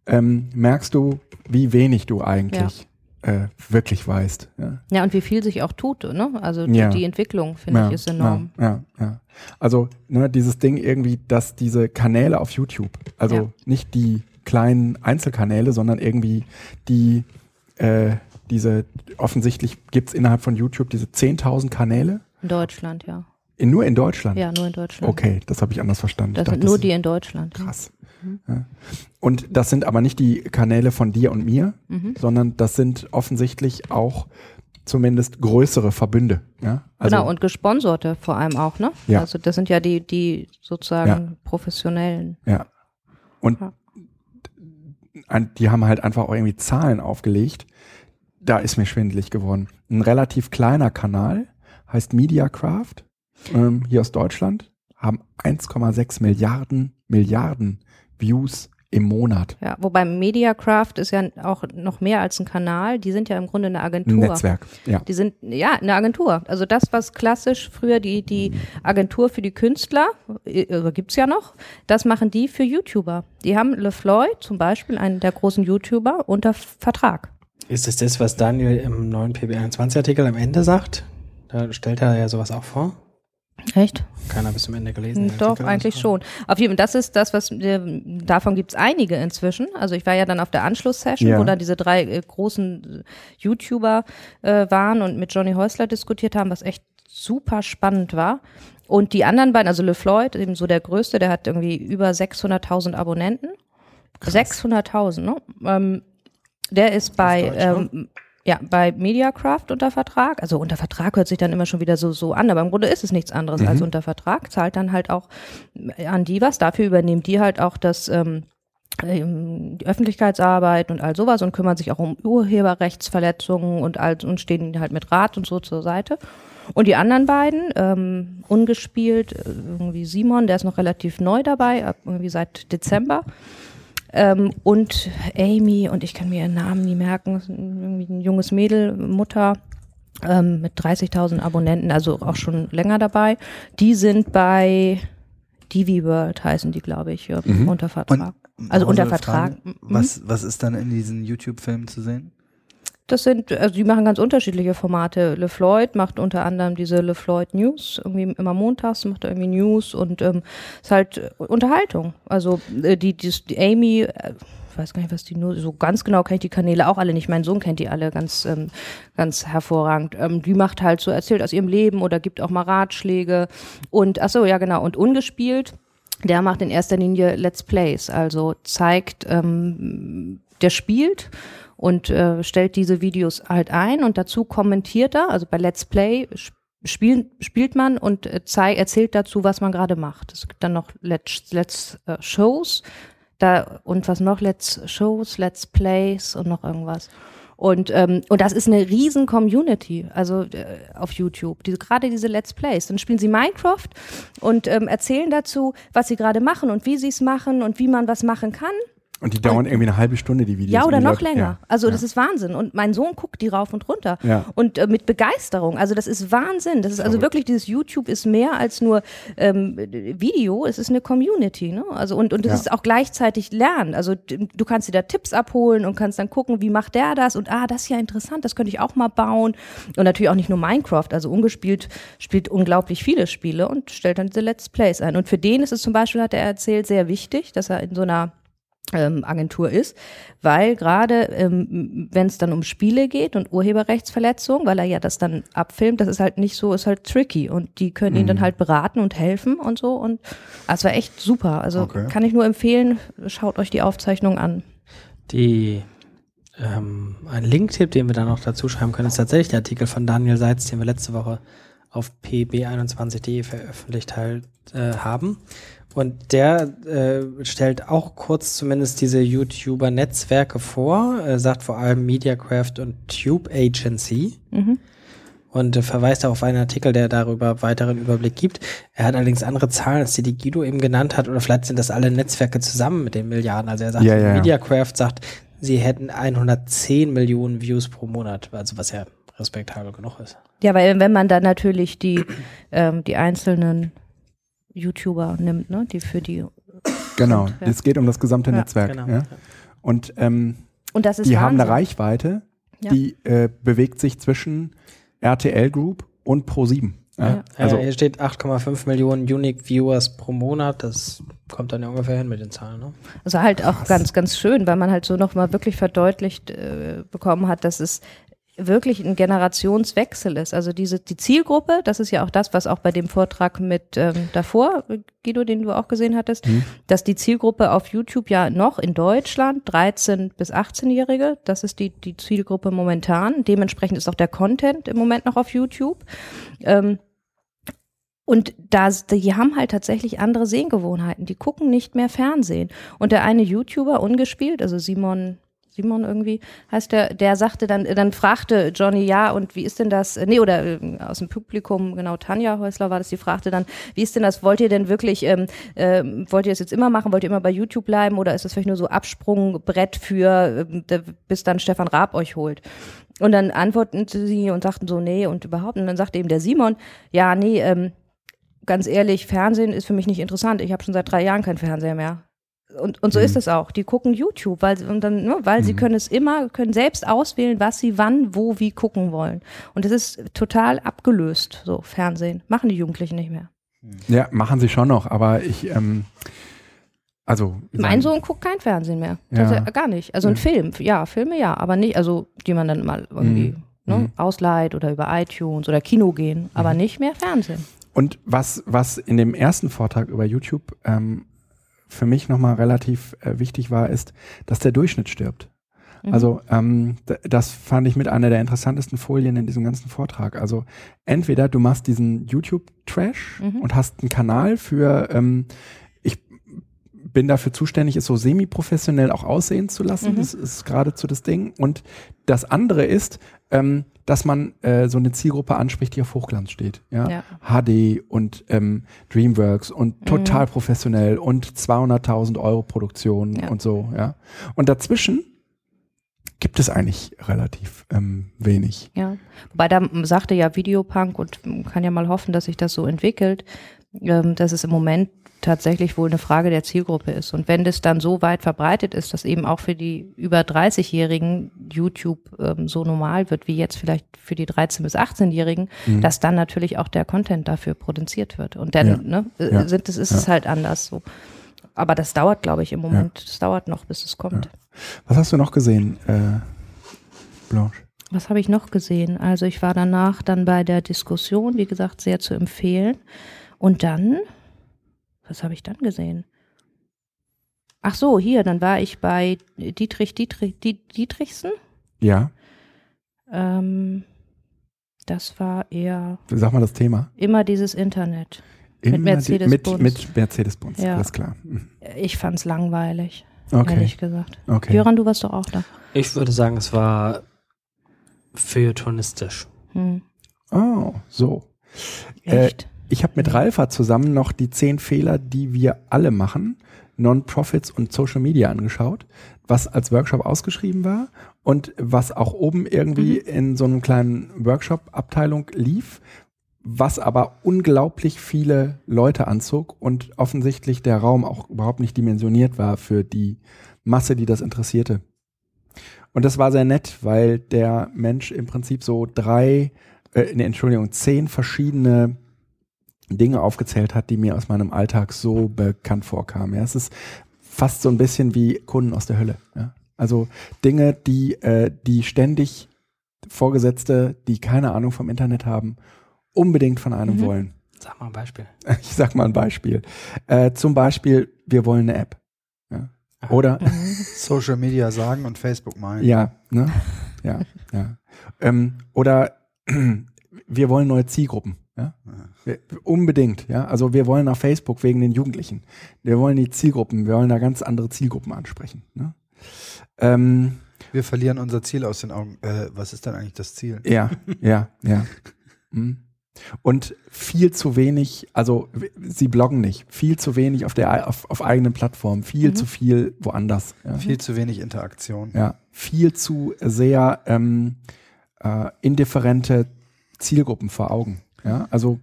ähm, merkst du, wie wenig du eigentlich äh, wirklich weißt. Ja. Ja, und wie viel sich auch tut, ne? Also die, Ja. die Entwicklung, finde ja, ich, ist enorm. Ja, ja, ja. Also ne, dieses Ding irgendwie, dass diese Kanäle auf YouTube, also Ja. nicht die kleinen Einzelkanäle, sondern irgendwie die, äh, diese, offensichtlich gibt es innerhalb von YouTube diese 10.000 Kanäle, In Deutschland, ja. In, nur in Deutschland. Ja, nur in Deutschland. Okay, das habe ich anders verstanden. Das Ich sind dachte, nur die in Deutschland. Krass. Ja. Und das sind aber nicht die Kanäle von dir und mir, Mhm. sondern das sind offensichtlich auch zumindest größere Verbünde. Ja? Also, genau, und gesponserte vor allem auch, ne? Ja. Also das sind ja die, die sozusagen Ja. professionellen. Ja. Und Ja. die haben halt einfach auch irgendwie Zahlen aufgelegt. Da ist mir schwindelig geworden. Ein relativ kleiner Kanal heißt Mediacraft, ähm, hier aus Deutschland, haben 1,6 Milliarden, Milliarden Views im Monat. Ja, wobei Mediacraft ist ja auch noch mehr als ein Kanal. Die sind ja im Grunde eine Ein Agentur. Netzwerk, ja. Die sind, ja, eine Agentur. Also das, was klassisch früher die, die Agentur für die Künstler, äh, gibt's ja noch, das machen die für YouTuber. Die haben LeFloid zum Beispiel, einen der großen YouTuber, unter Vertrag. Ist es das, was Daniel im neuen PB21-Artikel am Ende sagt? Da stellt er ja sowas auch vor. Echt? Keiner bis zum Ende gelesen. Doch, Artikel. eigentlich schon. Auf jeden Fall, das ist das, was, äh, davon gibt's einige inzwischen. Also ich war ja dann auf der Anschlusssession, Ja. wo dann diese drei äh, großen äh, YouTuber äh, waren und mit Johnny Häusler diskutiert haben, was echt super spannend war. Und die anderen beiden, also LeFloid, eben so der größte, der hat irgendwie über 600.000 Abonnenten. 600.000, ne? Ähm, der ist bei, ne? ähm, ja, bei Mediacraft unter Vertrag. Also unter Vertrag hört sich dann immer schon wieder so, so an, aber im Grunde ist es nichts anderes als unter Vertrag. Zahlt dann halt auch an die was. Dafür übernehmen die halt auch das, ähm, ähm, die Öffentlichkeitsarbeit und all sowas und kümmern sich auch um Urheberrechtsverletzungen und all, und stehen halt mit Rat und so zur Seite. Und die anderen beiden, ähm, ungespielt, äh, irgendwie Simon, der ist noch relativ neu dabei, ab irgendwie seit Dezember. Ähm, und Amy, und ich kann mir ihren Namen nie merken, irgendwie ein junges Mädel, Mutter ähm, mit 30.000 Abonnenten, also auch schon länger dabei. Die sind bei Divi World, heißen die, glaube ich, ja, Mhm. unter Vertrag. Und Also unter Vertrag. Frage, Mhm. Was, was ist dann in diesen YouTube-Filmen zu sehen? Das sind, also die machen ganz unterschiedliche Formate. LeFloid macht unter anderem diese LeFloid News, irgendwie immer montags macht er irgendwie News und ähm, ist halt äh, Unterhaltung. Also äh, die, die, die Amy, äh, weiß gar nicht, was die nur, so ganz genau kenne ich die Kanäle auch alle nicht. Mein Sohn kennt die alle ganz, ähm, ganz hervorragend. Ähm, die macht halt so, erzählt aus ihrem Leben oder gibt auch mal Ratschläge. Und, ach so, ja genau, und ungespielt, der macht in erster Linie Let's Plays, also zeigt, ähm, der spielt und äh, stellt diese Videos halt ein und dazu kommentiert er, also bei Let's Play sp- spielen, spielt man und äh, zei- erzählt dazu, was man gerade macht. Es gibt dann noch Let's, Let's äh, Shows da, und was noch? Let's Shows, Let's Plays und noch irgendwas. Und, ähm, und das ist eine riesen Community, also äh, auf YouTube, diese, gerade diese Let's Plays. Dann spielen sie Minecraft und ähm, erzählen dazu, was sie gerade machen und wie sie es machen und wie man was machen kann. Und die dauern irgendwie eine halbe Stunde, die Videos. Ja, oder und noch Leute- länger. Ja. Also ja. das ist Wahnsinn. Und mein Sohn guckt die rauf und runter. Ja. Und äh, mit Begeisterung. Also das ist Wahnsinn. Das ist also wirklich, dieses YouTube ist mehr als nur ähm, Video, es ist eine Community. Ne? Also und, und es Ja. ist auch gleichzeitig Lernen. Also du kannst dir da Tipps abholen und kannst dann gucken, wie macht der das? Und ah, das ist ja interessant, das könnte ich auch mal bauen. Und natürlich auch nicht nur Minecraft. Also ungespielt spielt unglaublich viele Spiele und stellt dann diese Let's Plays ein. Und für den ist es zum Beispiel, hat er erzählt, sehr wichtig, dass er in so einer ähm, Agentur ist, weil gerade ähm, wenn es dann um Spiele geht und Urheberrechtsverletzung, weil er ja das dann abfilmt, das ist halt nicht so, ist halt tricky und die können ihn dann halt beraten und helfen und so und ah, es war echt super. Also Okay. kann ich nur empfehlen, schaut euch die Aufzeichnung an. Die, ähm, ein Linktipp, den wir dann noch dazu schreiben können, ist tatsächlich der Artikel von Daniel Seitz, den wir letzte Woche auf pb21.de veröffentlicht halt, äh, haben. Und der äh, stellt auch kurz zumindest diese YouTuber-Netzwerke vor, äh, sagt vor allem Mediacraft und Tube Agency Mhm. und äh, verweist auf einen Artikel, der darüber weiteren Überblick gibt. Er hat allerdings andere Zahlen, als die, die Guido eben genannt hat, oder vielleicht sind das alle Netzwerke zusammen mit den Milliarden. Also er sagt, ja, ja. Mediacraft sagt, sie hätten 110 Millionen Views pro Monat, also was ja respektabel genug ist. Ja, weil wenn man dann natürlich die, ähm, die einzelnen YouTuber nimmt, ne, die für die Genau, Ja. es geht um das gesamte Ja, Netzwerk. Genau. Ja? Und ähm, und das ist die haben eine Wahnsinn. Reichweite, Ja. die äh, bewegt sich zwischen RTL Group und Pro7. Ja? Ja. Also hier steht 8,5 Millionen Unique Viewers pro Monat. Das kommt dann ja ungefähr hin mit den Zahlen. Ne? Also halt auch ganz, ganz schön, weil man halt so nochmal wirklich verdeutlicht äh, bekommen hat, dass es wirklich ein Generationswechsel ist. Also diese die Zielgruppe, das ist ja auch das, was auch bei dem Vortrag mit ähm, davor, Guido, den du auch gesehen hattest, Mhm. dass die Zielgruppe auf YouTube ja noch in Deutschland 13 bis 18-Jährige, das ist die die Zielgruppe momentan. Dementsprechend ist auch der Content im Moment noch auf YouTube. Ähm, und da, die haben halt tatsächlich andere Sehgewohnheiten. Die gucken nicht mehr Fernsehen. Und der eine YouTuber, ungespielt, also Simon, Simon irgendwie heißt der, der sagte dann, dann fragte Johnny, ja, und wie ist denn das, nee, oder äh, aus dem Publikum, genau, Tanja Häusler war das, die fragte dann, wie ist denn das, wollt ihr denn wirklich, ähm, ähm, wollt ihr das jetzt immer machen, wollt ihr immer bei YouTube bleiben oder ist das vielleicht nur so Absprungbrett für, ähm, der, bis dann Stefan Raab euch holt? Und dann antworteten sie und sagten so, nee, und überhaupt, und dann sagte eben der Simon, ja, nee, ähm, ganz ehrlich, Fernsehen ist für mich nicht interessant. Ich habe schon seit drei Jahren keinen Fernseher mehr. Und, und so Mhm. ist es auch. Die gucken YouTube, weil, sie- und dann, ne, weil sie Mhm. können es immer, können selbst auswählen, was sie wann, wo, wie gucken wollen. Und das ist total abgelöst, so Fernsehen. Machen die Jugendlichen nicht mehr. Ja, machen sie schon noch, aber ich, ähm, also. Mein Sohn guckt kein Fernsehen mehr. Ja. Äh, gar nicht. Also ein Ja. Film, ja, Filme ja, aber nicht, also die man dann mal irgendwie Mhm. ne, Mhm. ausleiht oder über iTunes oder Kino gehen, aber nicht mehr Fernsehen. Und was, was in dem ersten Vortrag über YouTube ähm, für mich nochmal relativ äh, wichtig war, ist, dass der Durchschnitt stirbt. Mhm. Also ähm, das fand ich mit einer der interessantesten Folien in diesem ganzen Vortrag. Also entweder du machst diesen YouTube-Trash Mhm. und hast einen Kanal für, ähm, bin dafür zuständig, es so semi-professionell auch aussehen zu lassen. Mhm. Das ist geradezu das Ding. Und das andere ist, ähm, dass man äh, so eine Zielgruppe anspricht, die auf Hochglanz steht. Ja. Ja. HD und ähm, Dreamworks und total professionell und 200.000 Euro Produktion Ja. und so, ja. Und dazwischen gibt es eigentlich relativ ähm, wenig. Ja, wobei da sagte ja Videopunk und kann ja mal hoffen, dass sich das so entwickelt, ähm, dass es im Moment tatsächlich wohl eine Frage der Zielgruppe ist. Und wenn das dann so weit verbreitet ist, dass eben auch für die über 30-Jährigen YouTube ähm, so normal wird, wie jetzt vielleicht für die 13- bis 18-Jährigen, Mhm. dass dann natürlich auch der Content dafür produziert wird. Und dann Ja. ne, äh, Ja. sind, das ist Ja. es halt anders so. Aber das dauert, glaube ich, im Moment. Das dauert noch, bis es kommt. Was hast du noch gesehen, äh, Blanche? Was habe ich noch gesehen? Also ich war danach dann bei der Diskussion, wie gesagt, sehr zu empfehlen. Und dann, was habe ich dann gesehen? Ach so, hier, dann war ich bei Dietrich, Dietrich, Die- Dietrichsen. Ja, Ähm, das war eher sag mal das Thema. immer dieses Internet. Immer die- Mercedes-Benz. Mit, mit Mercedes-Benz, Ja. alles klar. Mhm. Ich fand's langweilig, Okay, ehrlich gesagt. okay. Jöran, du warst doch auch da. Ich würde sagen, es war feuilletonistisch. Hm. Oh, so. Äh, Echt? Ich habe mit Ralfa zusammen noch die zehn Fehler, die wir alle machen, Non-Profits und Social Media angeschaut, was als Workshop ausgeschrieben war und was auch oben irgendwie in so einem kleinen Workshop-Abteilung lief, was aber unglaublich viele Leute anzog und offensichtlich der Raum auch überhaupt nicht dimensioniert war für die Masse, die das interessierte. Und das war sehr nett, weil der Mensch im Prinzip so drei, äh, nee, Entschuldigung, zehn verschiedene Dinge aufgezählt hat, die mir aus meinem Alltag so bekannt vorkamen. Ja, es ist fast so ein bisschen wie Kunden aus der Hölle. Ja? Also Dinge, die, äh, die ständig Vorgesetzte, die keine Ahnung vom Internet haben, unbedingt von einem Mhm. wollen. Sag mal ein Beispiel. [laughs] Ich sag mal ein Beispiel. Äh, zum Beispiel, wir wollen eine App. Ja? Oder [laughs] Social Media sagen und Facebook meinen. Ja, ne? Ja, ja. Ähm, oder [clears throat] wir wollen neue Zielgruppen. Ja? Wir, unbedingt, ja. Also wir wollen auf Facebook wegen den Jugendlichen. Wir wollen die Zielgruppen, wir wollen da ganz andere Zielgruppen ansprechen. Ne? Ähm, Wir verlieren unser Ziel aus den Augen. Äh, was ist denn eigentlich das Ziel? ja, ja, ja. Mhm. Und viel zu wenig, also sie bloggen nicht, viel zu wenig auf der auf, auf eigenen Plattformen, viel Mhm. zu viel woanders. Ja? Viel zu wenig Interaktion. Ja, viel zu sehr ähm, äh, indifferente Zielgruppen vor Augen. Ja, also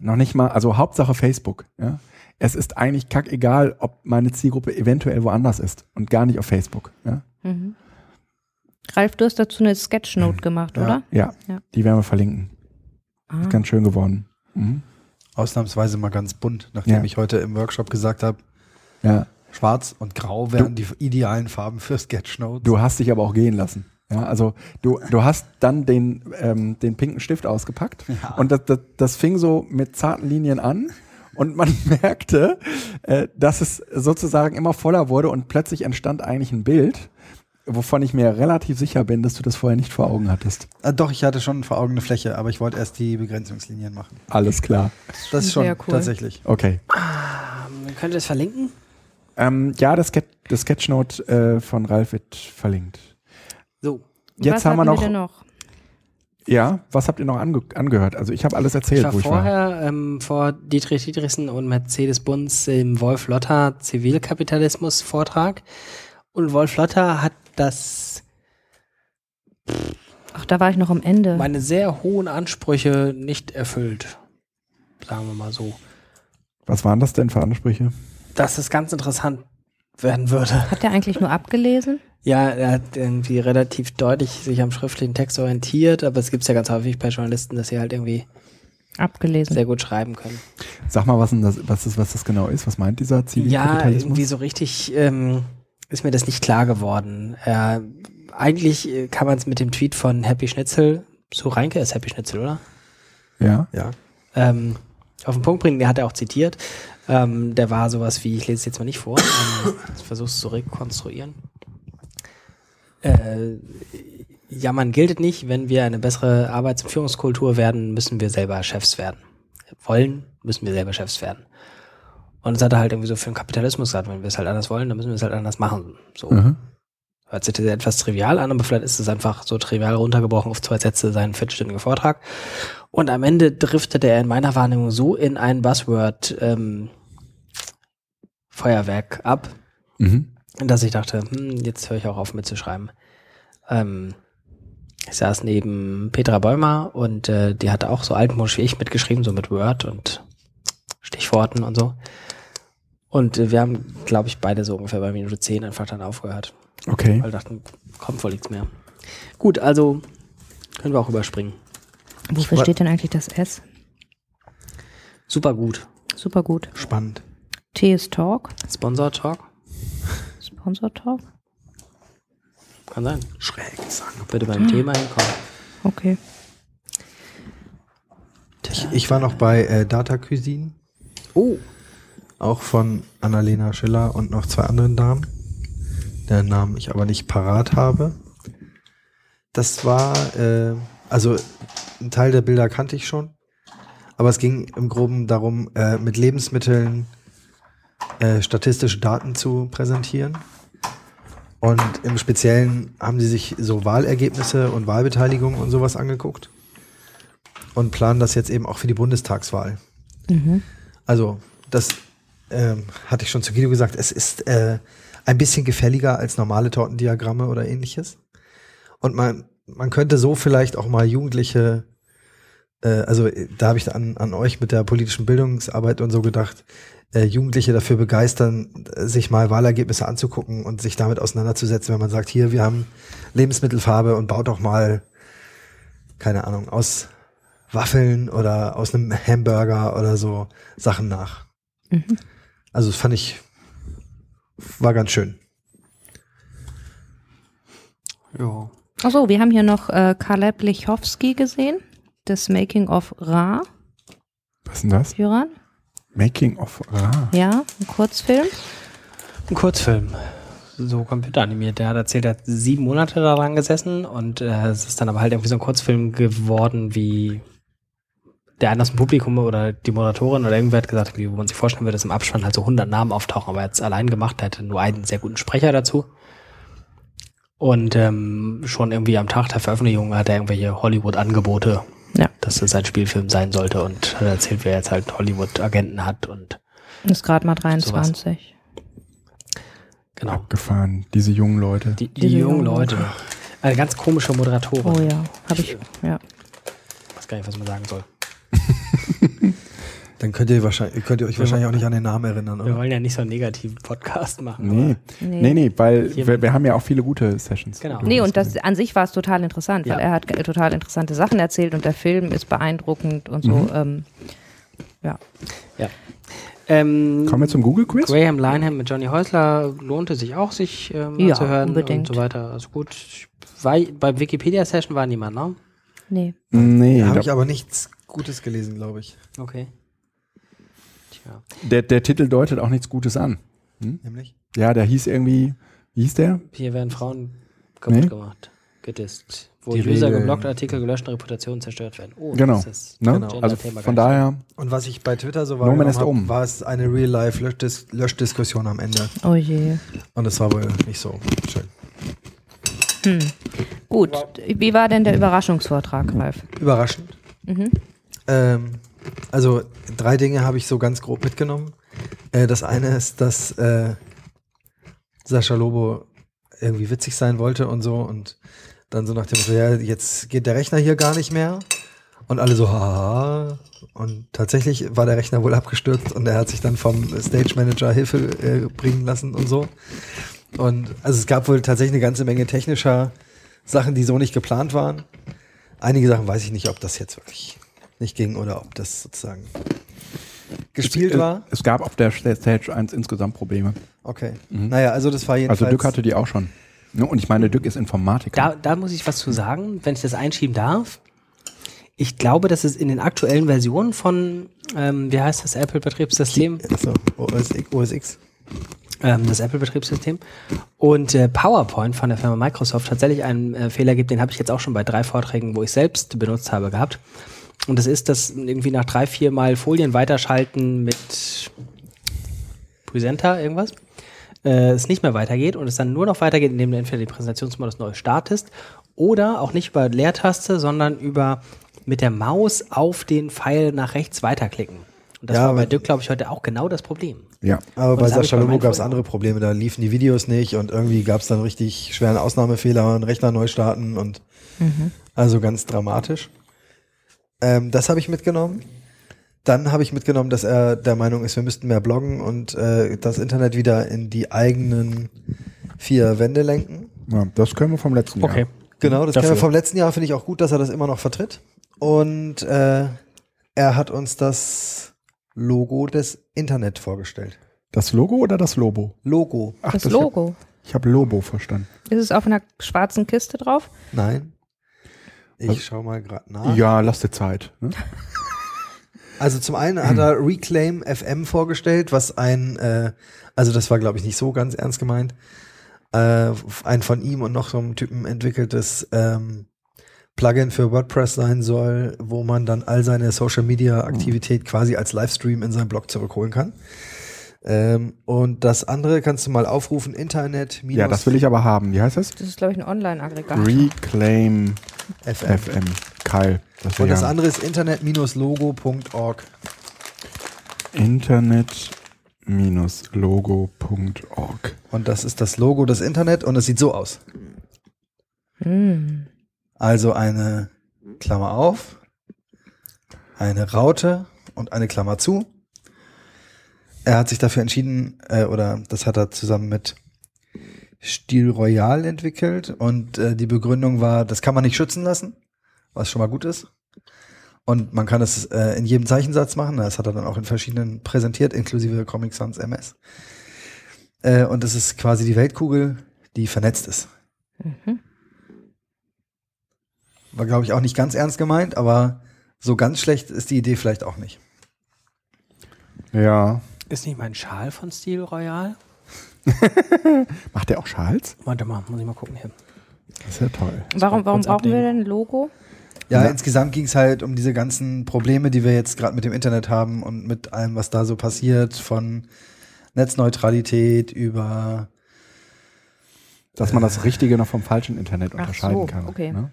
noch nicht mal, also Hauptsache Facebook. Ja, es ist eigentlich kackegal, ob meine Zielgruppe eventuell woanders ist und gar nicht auf Facebook. Ja, Mhm. Ralf, du hast dazu eine Sketchnote gemacht, Ja. oder? ja, Ja. die werden wir verlinken. Ah. Ist ganz schön geworden. Mhm. Ausnahmsweise mal ganz bunt, nachdem Ja. ich heute im Workshop gesagt habe, Ja, schwarz und grau wären die idealen Farben für Sketchnotes. du hast dich aber auch gehen lassen. Ja, also du, du hast dann den, ähm, den pinken Stift ausgepackt und das, das, das fing so mit zarten Linien an und man [laughs] merkte, äh, dass es sozusagen immer voller wurde und plötzlich entstand eigentlich ein Bild, wovon ich mir relativ sicher bin, dass du das vorher nicht vor Augen hattest. Ah, doch, ich hatte schon vor Augen eine Fläche, aber ich wollte erst die Begrenzungslinien machen. Alles klar. Das ist schon cool. tatsächlich. Okay. Man könnte es verlinken. Ähm, ja, das, Ske das Sketchnote äh, von Ralf wird verlinkt. So. Jetzt Was haben wir noch, denn noch? Ja, was habt ihr noch ange angehört? Also ich habe alles erzählt, Ich war wo ich war. vorher ähm, vor Dietrich Dietrichsen und Mercedes Bunz im Wolf Lotter Zivilkapitalismus Vortrag. Und Wolf Lotter hat das Ach, da war ich noch am Ende. meine sehr hohen Ansprüche nicht erfüllt. Sagen wir mal so. Was waren das denn für Ansprüche? Dass es ganz interessant werden würde. Hat der eigentlich nur abgelesen? Ja, er hat irgendwie relativ deutlich sich am schriftlichen Text orientiert, aber es gibt ja ganz häufig bei Journalisten, dass sie halt irgendwie Abgelesen. sehr gut schreiben können. Sag mal, was, denn das, was, das, was das genau ist. Was meint dieser Ja, Zivilkapitalismus? irgendwie so richtig ähm, ist mir das nicht klar geworden. Äh, eigentlich kann man es mit dem Tweet von Happy Schnitzel, so Reinke ist Happy Schnitzel, oder? ja. Ja. Ähm, auf den Punkt bringen, der hat er auch zitiert. Ähm, der war sowas wie, ich lese es jetzt mal nicht vor, ähm, ich versuche es zu rekonstruieren. Äh, Jammern gilt nicht, wenn wir eine bessere Arbeits- und Führungskultur werden, müssen wir selber Chefs werden. Wollen, müssen wir selber Chefs werden. Und das hat er halt irgendwie so für den Kapitalismus gesagt, wenn wir es halt anders wollen, dann müssen wir es halt anders machen. So. Mhm. Hört sich das etwas trivial an, aber vielleicht ist es einfach so trivial runtergebrochen auf zwei Sätze sein viertelstündiger Vortrag. Und am Ende driftete er in meiner Wahrnehmung so in ein Buzzword ähm, Feuerwerk ab, Mhm. dass ich dachte, hm, jetzt höre ich auch auf mitzuschreiben. Ähm, ich saß neben Petra Bäumer und äh, die hatte auch so altmodisch wie ich mitgeschrieben, so mit Word und Stichworten und so. Und äh, wir haben, glaube ich, beide so ungefähr bei Minute 10 einfach dann aufgehört. Okay. Weil wir dachten, kommt wohl nichts mehr. Gut, also können wir auch überspringen. Wofür steht denn eigentlich das S? Super gut. Super gut. Spannend. TS Talk. Sponsor Talk? Sponsor Talk. Kann sein. Schräges Angebot. Bitte beim Thema hinkommen. Okay. Ich, ich war noch bei äh, Data Cuisine, Oh, auch von Annalena Schiller und noch zwei anderen Damen, deren Namen ich aber nicht parat habe. Das war, äh, also ein Teil der Bilder kannte ich schon, aber es ging im Groben darum, äh, mit Lebensmitteln äh, statistische Daten zu präsentieren. Und im Speziellen haben sie sich so Wahlergebnisse und Wahlbeteiligung und sowas angeguckt und planen das jetzt eben auch für die Bundestagswahl. Mhm. Also, das ähm, hatte ich schon zu Guido gesagt, es ist äh, ein bisschen gefälliger als normale Tortendiagramme oder ähnliches. Und man, man könnte so vielleicht auch mal Jugendliche, äh, also äh, da habe ich an, an euch mit der politischen Bildungsarbeit und so gedacht, äh, Jugendliche dafür begeistern, äh, sich mal Wahlergebnisse anzugucken und sich damit auseinanderzusetzen, wenn man sagt, hier, wir haben Lebensmittelfarbe und baut doch mal, keine Ahnung, aus Waffeln oder aus einem Hamburger oder so Sachen nach. Mhm. Also das fand ich, war ganz schön. ja. Achso, wir haben hier noch äh, Kaleb Lichowski gesehen. Das Making of Ra. Was ist denn das? Jöran? Making of Ra. Ja, ein Kurzfilm. Ein Kurzfilm. So computeranimiert. Der hat erzählt, er hat sieben Monate daran gesessen und äh, es ist dann aber halt irgendwie so ein Kurzfilm geworden, wie der eine aus dem Publikum oder die Moderatorin oder irgendwer hat gesagt, wie wo man sich vorstellen würde, dass im Abspann halt so 100 Namen auftauchen, aber er hat es allein gemacht, er hatte nur einen sehr guten Sprecher dazu. Und ähm, schon irgendwie am Tag der Veröffentlichung hat er irgendwelche Hollywood-Angebote, Ja. dass es ein Spielfilm sein sollte und hat erzählt, wer jetzt halt Hollywood-Agenten hat und Ist gerade mal 23. genau. Abgefahren. Diese jungen Leute. Die, die Diese jungen jungen Leute. Eine ganz komische Moderatorin. Oh ja, habe ich. Ja. Ich weiß gar nicht, was man sagen soll. [laughs] Dann könnt ihr, wahrscheinlich, könnt ihr euch wahrscheinlich auch nicht an den Namen erinnern, Wir oder? wollen ja nicht so einen negativen Podcast machen. Nee. Nee. Nee, nee, weil wir, wir haben ja auch viele gute Sessions. Genau. Nee, und das an sich war es total interessant, weil Ja. er hat total interessante Sachen erzählt und der Film ist beeindruckend und so. Mhm. Ähm, ja. Ähm, Kommen wir zum Google-Quiz? Graham Lineham mit Johnny Häusler lohnte sich auch, sich ähm, Ja, anzuhören unbedingt. und so weiter. Also gut, war, beim Wikipedia-Session war niemand, ne? Nee. Nee, Da habe ich aber nichts Gutes gelesen, glaube ich. Okay. Tja. der, der Titel deutet auch nichts Gutes an. Nämlich? Ja, der hieß irgendwie, wie hieß der? Hier werden Frauen kaputt Nee. gemacht. Gedisst. Wo Die User Regeln. geblockt, Artikel gelöscht, Reputationen zerstört werden. Oh, Genau. das ist Ne? Gender- Also von daher, Und was ich bei Twitter so No wahrgenommen ist habe, oben. war es eine Real-Life-Löschdiskussion am Ende. Oh je. Und das war wohl nicht so schön. Hm. Gut. Wie war denn der Überraschungsvortrag, Ralf? Überraschend. Mhm. Ähm, also drei Dinge habe ich so ganz grob mitgenommen. Äh, das eine ist, dass äh, Sascha Lobo irgendwie witzig sein wollte und so und dann so nach dem Motto, ja, jetzt geht der Rechner hier gar nicht mehr und alle so, haha. Und tatsächlich war der Rechner wohl abgestürzt und er hat sich dann vom Stage Manager Hilfe äh, bringen lassen und so. Und also es gab wohl tatsächlich eine ganze Menge technischer Sachen, die so nicht geplant waren. Einige Sachen weiß ich nicht, ob das jetzt wirklich nicht ging oder ob das sozusagen gespielt es, war. es gab auf der Stage 1 insgesamt Probleme. Okay. Mhm. Naja, also das war jedenfalls. Also Dück hatte die auch schon. Ne? Und ich meine, Dück ist Informatiker. Da, da muss ich was zu sagen, wenn ich das einschieben darf. Ich glaube, dass es in den aktuellen Versionen von, ähm, wie heißt das Apple-Betriebssystem? Achso, OS, X- OS X. ähm, das Apple-Betriebssystem. Und äh, PowerPoint von der Firma Microsoft tatsächlich einen äh, Fehler gibt, den habe ich jetzt auch schon bei drei Vorträgen, wo ich selbst benutzt habe, gehabt. Und das ist, dass irgendwie nach drei, vier Mal Folien weiterschalten mit Presenter, irgendwas, äh, es nicht mehr weitergeht und es dann nur noch weitergeht, indem du entweder den Präsentationsmodus neu startest oder auch nicht über Leertaste, sondern über mit der Maus auf den Pfeil nach rechts weiterklicken. Und das Ja, war bei Dirk, glaube ich, heute auch genau das Problem. ja. Aber bei Sascha Lobo gab es andere Probleme. Da liefen die Videos nicht und irgendwie gab es dann richtig schweren Ausnahmefehler und Rechner neu starten und also ganz dramatisch. Ähm, das habe ich mitgenommen. Dann habe ich mitgenommen, dass er der Meinung ist, wir müssten mehr bloggen und äh, das Internet wieder in die eigenen vier Wände lenken. ja, das können wir vom letzten Jahr. Genau, das Dafür. kennen wir vom letzten Jahr, finde ich auch gut, dass er das immer noch vertritt. Und äh, er hat uns das Logo des Internet vorgestellt. Das Logo oder das Lobo? Logo. Ach, Das ich Logo. Hab, ich habe Lobo verstanden. Ist es auf einer schwarzen Kiste drauf? Nein. Ich Was? schau mal gerade nach. Ja, lass dir Zeit. Ne? [laughs] Also zum einen hat er Reclaim FM vorgestellt, was ein, äh, also das war glaube ich nicht so ganz ernst gemeint, äh, ein von ihm und noch so einem Typen entwickeltes ähm, Plugin für WordPress sein soll, wo man dann all seine Social Media Aktivität quasi als Livestream in seinem Blog zurückholen kann. Ähm, und das andere kannst du mal aufrufen, Internet minus Ja, das will ich aber haben. Wie heißt das? Das ist, glaube ich, ein Online-Aggregat. Reclaim FM. FM. Keil. Das Und das ja andere ist internet-logo.org. internet-logo.org. Und das ist das Logo des Internet und es sieht so aus. Hm. Also eine Klammer auf, eine Raute und eine Klammer zu. Er hat sich dafür entschieden, äh, oder das hat er zusammen mit Stil Royal entwickelt und äh, die Begründung war, das kann man nicht schützen lassen, was schon mal gut ist. Und man kann es äh, in jedem Zeichensatz machen, das hat er dann auch in verschiedenen präsentiert, inklusive Comic Sans MS. Äh, und es ist quasi die Weltkugel, die vernetzt ist. Mhm. War, glaube ich, auch nicht ganz ernst gemeint, aber so ganz schlecht ist die Idee vielleicht auch nicht. Ja. Ist nicht mein Schal von Stil Royal? [laughs] Macht der auch Schals? Warte mal, muss ich mal gucken hier. Das ist ja toll. Warum, warum brauchen wir denn ein Logo? Ja, Ja. insgesamt ging es halt um diese ganzen Probleme, die wir jetzt gerade mit dem Internet haben und mit allem, was da so passiert, von Netzneutralität über Dass man das Richtige noch vom falschen Internet Ach unterscheiden so, kann. okay. Ne?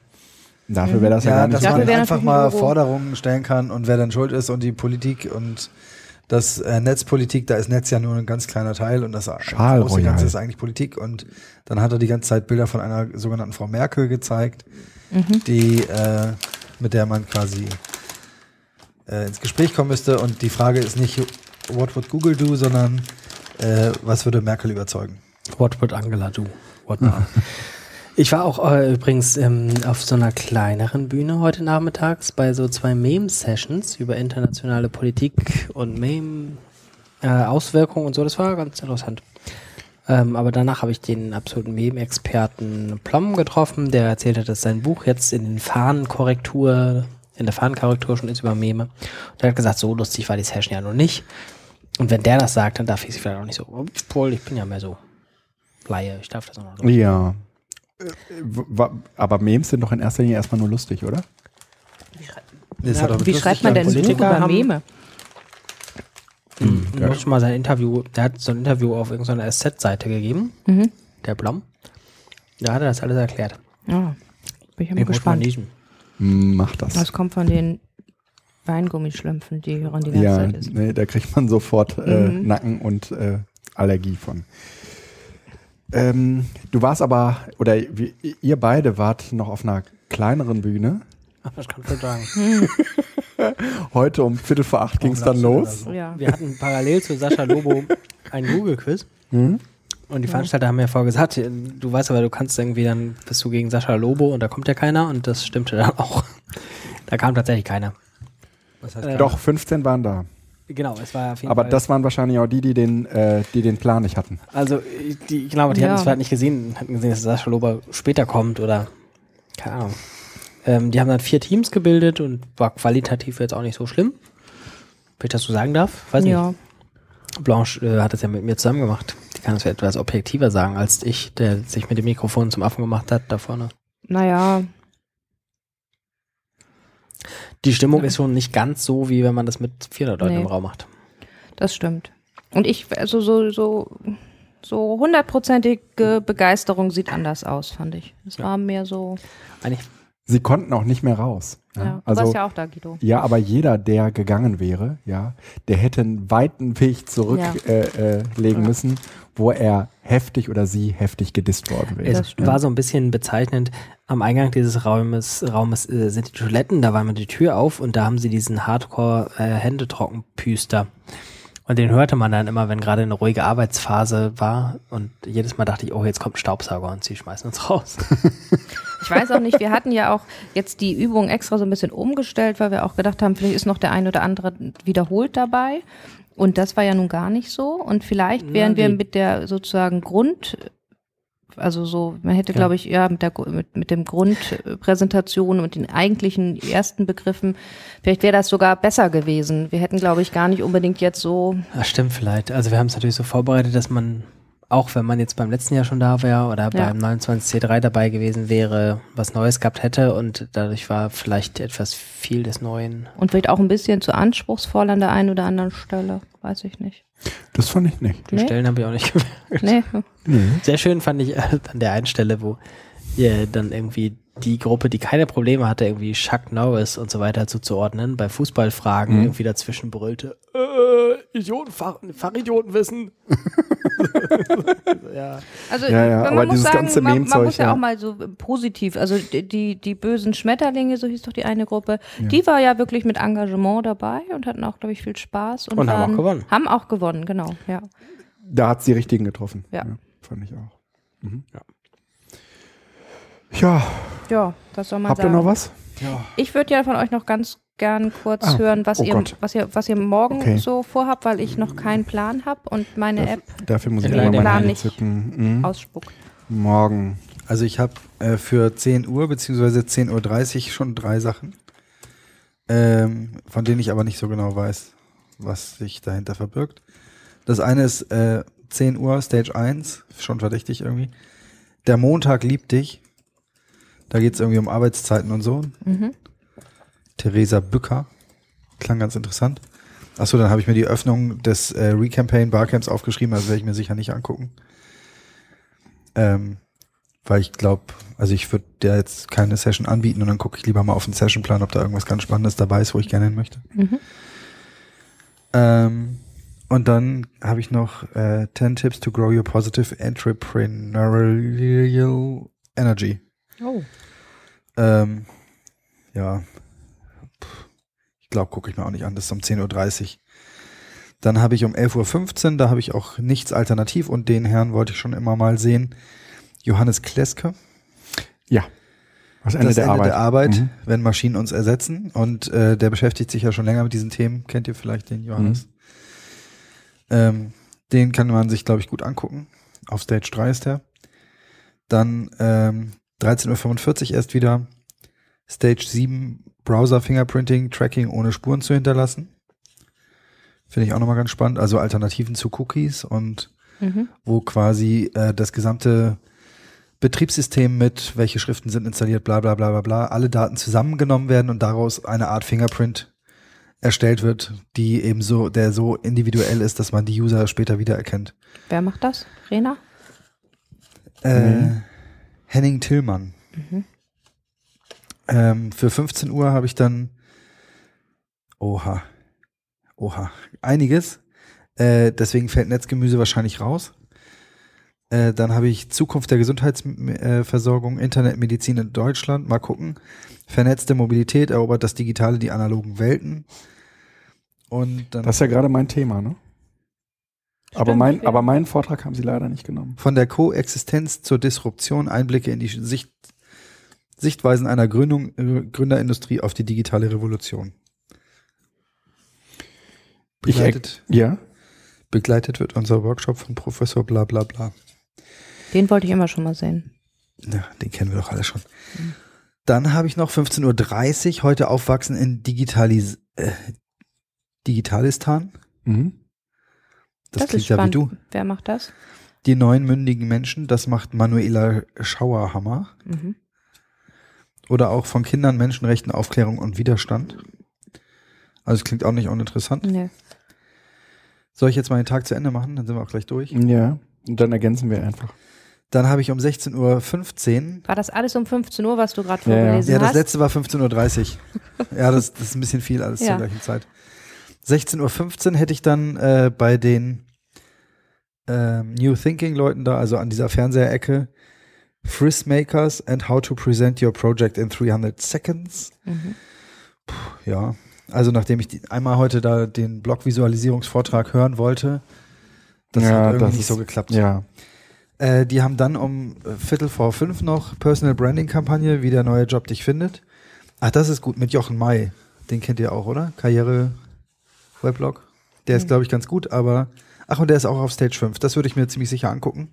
Dafür wäre das ja, ja, gar nicht dass so man einfach mal. Forderungen stellen kann und wer dann schuld ist und die Politik und das äh, Netzpolitik, da ist Netz ja nur ein ganz kleiner Teil und das große. Ganze ist eigentlich Politik und dann hat er die ganze Zeit Bilder von einer sogenannten Frau Merkel gezeigt, Mhm. die äh, mit der man quasi äh, ins Gespräch kommen müsste und die Frage ist nicht what would Google do, sondern äh, was würde Merkel überzeugen? What would Angela do? What not? [laughs] Ich war auch äh, übrigens ähm, auf so einer kleineren Bühne heute nachmittags bei so zwei Meme-Sessions über internationale Politik und Meme-Auswirkungen und so. Das war ganz interessant. Ähm, aber danach habe ich den absoluten Meme-Experten Plom getroffen, der erzählt hat, dass sein Buch jetzt in den Fahnenkorrektur, in der Fahnenkorrektur schon ist über Meme. Und er hat gesagt, so lustig war die Session ja noch nicht. Und wenn der das sagt, dann darf ich es vielleicht auch nicht so. Obwohl, ich bin ja mehr so Laie, ich darf das auch noch. so. Ja. Äh, wa- Aber Memes sind doch in erster Linie erstmal nur lustig, oder? Hat auch mit Wie schreibt man denn ein Buch Politiker über haben- Meme? Mhm. ja. Muss mal sein Interview, der hat so ein Interview auf irgendeiner SZ-Seite gegeben, Mhm. der Blom. Da hat er das alles erklärt. Ja, bin ich mal gespannt. niesen. Mach das. Das kommt von den Weingummischlümpfen, die hören die ganze Ja, Zeit ist. nee, da kriegt man sofort äh, Mhm. Nacken und äh, Allergie von. Ähm, du warst aber, oder wie, ihr beide wart noch auf einer kleineren Bühne. Das kann ich sagen. [laughs] Heute um Viertel vor acht ging es dann los. Ja. Wir hatten parallel zu Sascha Lobo ein Google-Quiz. Mhm. Und die Veranstalter haben mir vorher gesagt, du weißt aber, du kannst irgendwie dann, bist du gegen Sascha Lobo und da kommt ja keiner und das stimmte dann auch. Da kam tatsächlich keiner. Was heißt Äh, Doch, 15 waren da. Genau, es war auf jeden Aber Fall. das waren wahrscheinlich auch die, die den, äh, die den Plan nicht hatten. also, die, ich glaube, die Ja. hatten es vielleicht nicht gesehen, hatten gesehen, dass Sascha Lobo später kommt oder keine Ahnung. Ähm, die haben dann vier Teams gebildet und war qualitativ jetzt auch nicht so schlimm. Wenn ich das so sagen darf, weiß nicht. ja. Blanche äh, hat das ja mit mir zusammen gemacht. Die kann es ja etwas objektiver sagen als ich, der sich mit dem Mikrofon zum Affen gemacht hat da vorne. Naja, Die Stimmung ist schon nicht ganz so, wie wenn man das mit 400 Leuten Nee. im Raum macht. das stimmt. Und ich, also so, so, so hundertprozentige Begeisterung sieht anders aus, fand ich. Es Ja. war mehr so, Eigentlich, Sie konnten auch nicht mehr raus. ja. Ja, Du also, warst ja auch da, Guido. Ja, aber jeder, der gegangen wäre, ja, der hätte einen weiten Weg zurücklegen Ja. äh, äh, legen müssen, wo er heftig oder sie heftig gedisst worden wäre. es war so ein bisschen bezeichnend. Am Eingang dieses Raumes, Raumes äh, sind die Toiletten, da war immer die Tür auf und da haben sie diesen Hardcore-Händetrockenpüster. Und den hörte man dann immer, wenn gerade eine ruhige Arbeitsphase war. Und jedes Mal dachte ich, oh, jetzt kommt ein Staubsauger und sie schmeißen uns raus. [laughs] Ich weiß auch nicht, wir hatten ja auch jetzt die Übung extra so ein bisschen umgestellt, weil wir auch gedacht haben, vielleicht ist noch der ein oder andere wiederholt dabei. Und das war ja nun gar nicht so. Und vielleicht Na, wären wir mit der sozusagen Grund, also so, man hätte, Ja. glaube ich, ja, mit der mit, mit dem Grundpräsentation und den eigentlichen ersten Begriffen, vielleicht wäre das sogar besser gewesen. Wir hätten, glaube ich, gar nicht unbedingt jetzt so, Das stimmt vielleicht. Also wir haben es natürlich so vorbereitet, dass man, auch wenn man jetzt beim letzten Jahr schon da wäre oder Ja. beim 29C3 dabei gewesen wäre, was Neues gehabt hätte und dadurch war vielleicht etwas viel des Neuen. und vielleicht auch ein bisschen zu anspruchsvoll an der einen oder anderen Stelle. Weiß ich nicht. Das fand ich nicht. Die Nee. Stellen habe ich auch nicht [laughs] gemerkt. Nee. Nee. Sehr schön fand ich äh, an der einen Stelle, wo ihr dann irgendwie die Gruppe, die keine Probleme hatte, irgendwie Chuck Norris und so weiter zuzuordnen, bei Fußballfragen Mhm. irgendwie dazwischen brüllte, äh, Idioten, Fach, Fachidiotenwissen. [laughs] ja. Also Ja, ja, man aber muss dieses sagen, ganze man, man muss ja, ja. auch mal so positiv, also die, die, bösen Schmetterlinge, so hieß doch die eine Gruppe, Ja. die war ja wirklich mit Engagement dabei und hatten auch, glaube ich, viel Spaß. Und, Und haben waren- auch gewonnen. Haben auch gewonnen, genau, ja. Da hat die richtigen getroffen. Ja. fand ich auch. Mhm. Ja. Ja, Ja, was soll man habt ihr sagen? noch was? Ich würde ja von euch noch ganz gern kurz Ah, hören, was, oh ihr, Gott. was, ihr, was ihr morgen Okay. so vorhabt, weil ich noch keinen Plan habe und meine App Dafür muss ich Den immer mein Plan nicht. Mhm. ausspuckt. Morgen. Also ich habe äh, für 10 Uhr beziehungsweise 10.30 Uhr schon drei Sachen, ähm, von denen ich aber nicht so genau weiß, was sich dahinter verbirgt. Das eine ist äh, 10 Uhr, Stage 1, schon verdächtig irgendwie. Der Montag liebt dich. Da geht es irgendwie um Arbeitszeiten und so. Mhm. Theresa Bücker. Klang ganz interessant. Achso, dann habe ich mir die Öffnung des äh, Recampaign Barcamps aufgeschrieben, das werde ich mir sicher nicht angucken. Ähm, weil ich glaube, also ich würde der jetzt keine Session anbieten und dann gucke ich lieber mal auf den Sessionplan, ob da irgendwas ganz Spannendes dabei ist, wo ich gerne hin möchte. Mhm. Ähm, und dann habe ich noch äh, 10 Tips to grow your positive entrepreneurial energy. Oh. Ähm, ja, glaube, gucke ich mir auch nicht an. Das ist um 10.30 Uhr. Dann habe ich um 11.15 Uhr, da habe ich auch nichts alternativ und den Herrn wollte ich schon immer mal sehen. Johannes Kleske. Das Ende das der Ende Arbeit. der Arbeit, Mhm. wenn Maschinen uns ersetzen. Und äh, der beschäftigt sich ja schon länger mit diesen Themen. Kennt ihr vielleicht den Johannes? Mhm. Ähm, den kann man sich, glaube ich, gut angucken. auf Stage 3 ist der. Dann ähm, 13.45 Uhr erst wieder Stage 7 Browser Fingerprinting Tracking ohne Spuren zu hinterlassen. Finde ich auch nochmal ganz spannend. Also Alternativen zu Cookies und Mhm. wo quasi äh, das gesamte Betriebssystem mit, welche Schriften sind installiert, bla bla bla bla bla, alle Daten zusammengenommen werden und daraus eine Art Fingerprint erstellt wird, die eben so, der so individuell ist, dass man die User später wiedererkennt. Wer macht das? Rena? Äh, Mhm. Henning Tillmann. Mhm. Ähm, für 15 Uhr habe ich dann Oha. Oha. Einiges. Äh, deswegen fällt Netzgemüse wahrscheinlich raus. Äh, dann habe ich Zukunft der Gesundheitsversorgung, Internetmedizin in Deutschland. Mal gucken. Vernetzte Mobilität erobert das Digitale die analogen Welten. Und dann Das ist ja gerade mein Thema, ne? Aber mein, aber meinen Vortrag haben Sie leider nicht genommen. von der Koexistenz zur Disruption Einblicke in die Sicht, Sichtweisen einer Gründung, äh, Gründerindustrie auf die digitale Revolution. Ich Begleitet, Ja? begleitet wird unser Workshop von Professor bla bla bla. Den wollte ich immer schon mal sehen. Ja, den kennen wir doch alle schon. Dann habe ich noch 15.30 Uhr, heute aufwachsen in Digitalis äh, Digitalistan. Mhm. Das, ist klingt ja wie spannend. du. Wer macht das? Die neuen mündigen Menschen, das macht Manuela Schauerhammer. Mhm. Oder auch von Kindern, Menschenrechten, Aufklärung und Widerstand. Also es klingt auch nicht uninteressant. Nee. Soll ich jetzt mal den Tag zu Ende machen? Dann sind wir auch gleich durch. Ja. Und dann ergänzen wir einfach. Dann habe ich um 16.15 Uhr. War das alles um 15 Uhr, was du gerade Ja, ja. vorgelesen Ja, das hast? letzte war 15.30 Uhr. [laughs] ja, das, das ist ein bisschen viel alles Ja. zur gleichen Zeit. 16.15 Uhr hätte ich dann äh, bei den ähm, New Thinking Leuten da, also an dieser Fernseherecke, Friss Makers and How to Present Your Project in 300 Seconds. Mhm. Ja, also nachdem ich die, einmal heute da den Blog-Visualisierungsvortrag hören wollte, das Ja, hat irgendwie das nicht so geklappt. Ja. Äh, die haben dann um äh, Viertel vor fünf noch Personal Branding Kampagne, wie der neue Job dich findet. Ach, das ist gut mit Jochen May. Den kennt ihr auch, oder? Karriere Weblog. Der ist, glaube ich, ganz gut, aber ach, und der ist auch auf Stage 5. Das würde ich mir ziemlich sicher angucken.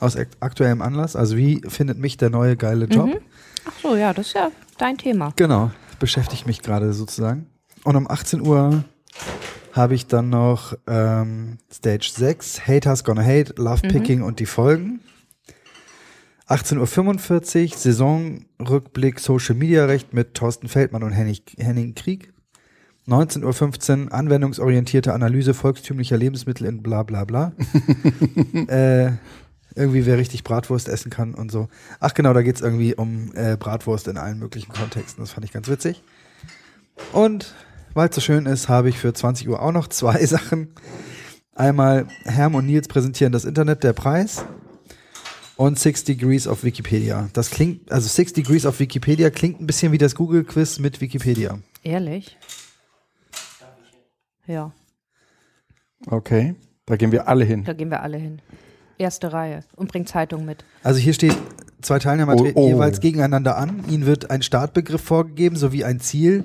Aus ak aktuellem Anlass. Also, wie findet mich der neue geile Job? Mhm. Ach so, ja, das ist ja dein Thema. Genau, beschäftigt mich gerade sozusagen. Und um 18 Uhr habe ich dann noch ähm, Stage 6, Haters Gonna Hate, Love Mhm. Picking und die Folgen. 18.45 Uhr, Saisonrückblick Social Media Recht mit Thorsten Feldmann und Henning, Henning Krieg. 19.15 Uhr, anwendungsorientierte Analyse volkstümlicher Lebensmittel in bla bla bla. [laughs] äh, irgendwie wer richtig Bratwurst essen kann und so. Ach genau, da geht's irgendwie um äh, Bratwurst in allen möglichen Kontexten. Das fand ich ganz witzig. Und weil es so schön ist, habe ich für 20 Uhr auch noch zwei [laughs] Sachen. Einmal Herm und Nils präsentieren das Internet, der Preis. Und Six Degrees of Wikipedia. Das klingt, also Six Degrees of Wikipedia klingt ein bisschen wie das Google-Quiz mit Wikipedia. Ehrlich? Ja, Okay. Da gehen wir alle hin. da gehen wir alle hin. Erste Reihe und bring Zeitung mit. Also hier steht, zwei Teilnehmer Oh, treten oh. jeweils gegeneinander an. Ihnen wird ein Startbegriff vorgegeben sowie ein Ziel.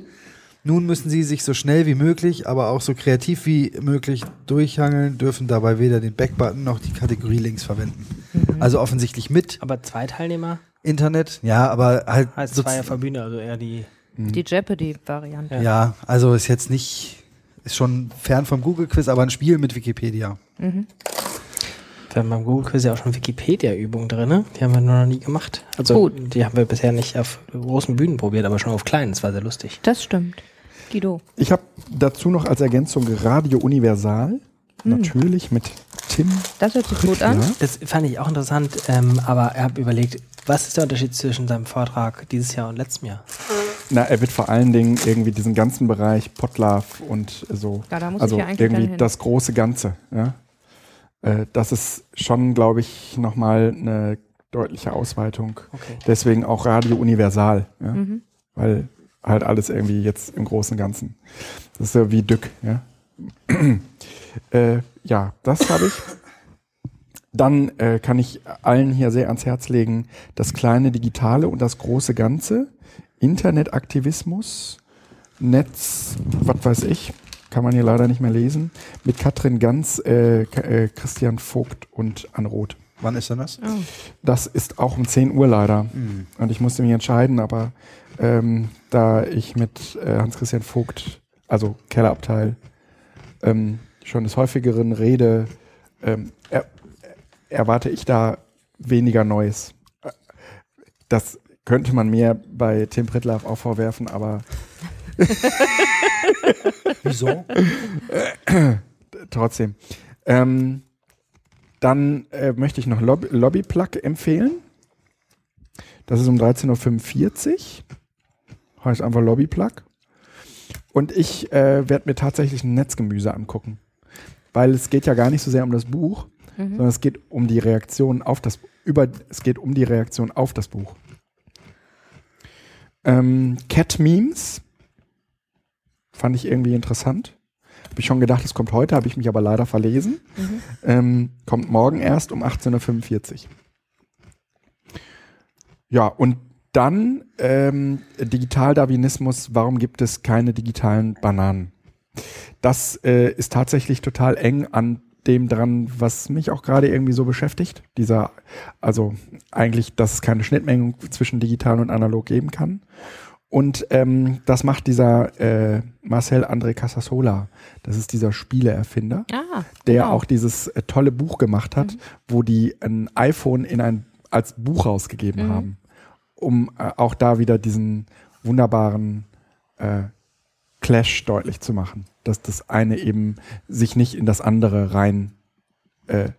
Nun müssen sie sich so schnell wie möglich, aber auch so kreativ wie möglich durchhangeln, dürfen dabei weder den Backbutton noch die Kategorie links verwenden. Mhm. Also offensichtlich mit Aber zwei Teilnehmer Internet, ja, aber halt heißt so- zwei auf der Bühne, also eher die. Die Jeopardy-Variante. ja, also ist jetzt nicht ist schon fern vom Google Quiz, aber ein Spiel mit Wikipedia. Mhm. Wir haben beim Google Quiz ja auch schon Wikipedia-Übungen drin, ne? Die haben wir nur noch nie gemacht. Also Gut. die haben wir bisher nicht auf großen Bühnen probiert, aber schon auf kleinen. Das war sehr lustig. Das stimmt. Guido. Ich habe dazu noch als Ergänzung Radio Universal. Natürlich mit Tim. Das hört sich gut an. Das fand ich auch interessant, ähm, aber er hat überlegt, was ist der Unterschied zwischen seinem Vortrag dieses Jahr und letztem Jahr? Na, er wird vor allen Dingen irgendwie diesen ganzen Bereich Potlove und so. Ja, da muss also ich ja eigentlich irgendwie das große Ganze. Ja? Äh, das ist schon, glaube ich, nochmal eine deutliche Ausweitung. Okay. Deswegen auch Radio Universal. Ja? Mhm. Weil halt alles irgendwie jetzt im Großen und Ganzen. Das ist ja wie Dück. Ja, [clears throat] äh, ja das habe ich. Dann äh, kann ich allen hier sehr ans Herz legen, das kleine Digitale und das große Ganze. Internetaktivismus, Netz, was weiß ich, kann man hier leider nicht mehr lesen, mit Katrin Ganz, äh, äh, Christian Vogt und Ann Roth. Wann ist denn das? Oh. Das ist auch um 10 Uhr leider. Hm. Und ich musste mich entscheiden, aber ähm, da ich mit äh, Hans-Christian Vogt, also Kellerabteil, ähm, schon des häufigeren rede, ähm, er, erwarte ich da weniger Neues. Das könnte man mir bei Tim Pritlaff auch vorwerfen, aber [laughs] [laughs] Wieso? trotzdem. Ähm, dann äh, möchte ich noch Lobby, Lobbyplug empfehlen. Das ist um 13.45 Uhr. Heißt einfach Lobbyplug. Und ich äh, werde mir tatsächlich ein Netzgemüse angucken. Weil es geht ja gar nicht so sehr um das Buch, Mhm. sondern es geht um die Reaktion auf das über es geht um die Reaktion auf das Buch. Ähm, Cat Memes fand ich irgendwie interessant. Habe ich schon gedacht, es kommt heute, habe ich mich aber leider verlesen. Mhm. Ähm, kommt morgen erst um 18.45 Uhr. Ja, und dann ähm, Digitaldarwinismus, warum gibt es keine digitalen Bananen? Das äh, ist tatsächlich total eng an dem dran, was mich auch gerade irgendwie so beschäftigt. Dieser, also eigentlich, dass es keine Schnittmengen zwischen digital und analog geben kann. Und ähm, das macht dieser äh, Marcel André Casasola. Das ist dieser Spieleerfinder Ah, der genau. auch dieses äh, tolle Buch gemacht hat, wo die ein iPhone in ein als Buch rausgegeben Mhm. haben, um äh, auch da wieder diesen wunderbaren äh, Clash deutlich zu machen, dass das eine eben sich nicht in das andere rein äh,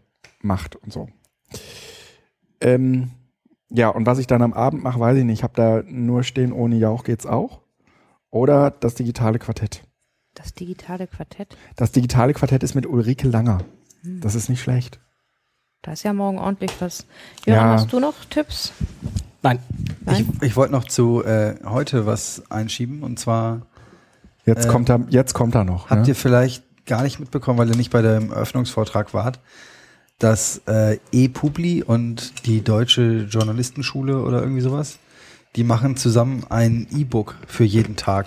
macht und so. Ähm, ja, und was ich dann am Abend mache, weiß ich nicht. Ich habe da nur stehen, ohne Jauch geht's auch. Oder das digitale Quartett. Das digitale Quartett. Das digitale Quartett ist mit Ulrike Langer. Hm. Das ist nicht schlecht. Da ist ja morgen ordentlich was. Johann, Ja. hast du noch Tipps? Nein. Nein? Ich, ich wollte noch zu äh, heute was einschieben und zwar Jetzt Äh, kommt er, jetzt kommt er noch. habt ne? ihr vielleicht gar nicht mitbekommen, weil ihr nicht bei dem Eröffnungsvortrag wart, dass äh, ePubli und die Deutsche Journalistenschule oder irgendwie sowas, die machen zusammen ein E-Book für jeden Tag.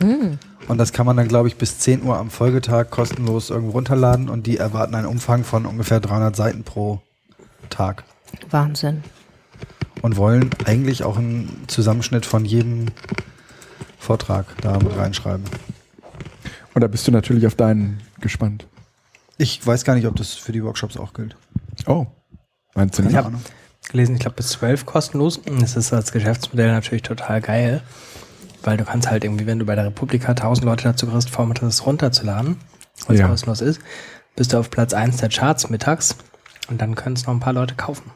Hm. Und das kann man dann, glaube ich, bis 10 Uhr am Folgetag kostenlos irgendwo runterladen und die erwarten einen Umfang von ungefähr 300 Seiten pro Tag Wahnsinn. und wollen eigentlich auch einen Zusammenschnitt von jedem Vortrag da mit reinschreiben. Und da bist du natürlich auf deinen gespannt. Ich weiß gar nicht, ob das für die Workshops auch gilt. Oh. Meinst du nicht? hab- gelesen, ich glaube bis 12 kostenlos. Das ist als Geschäftsmodell natürlich total geil, weil du kannst halt irgendwie, wenn du bei der Republika 1000 Leute dazu kriegst, Formate das runterzuladen, was Ja. kostenlos ist, bist du auf Platz 1 der Charts mittags und dann können es noch ein paar Leute kaufen.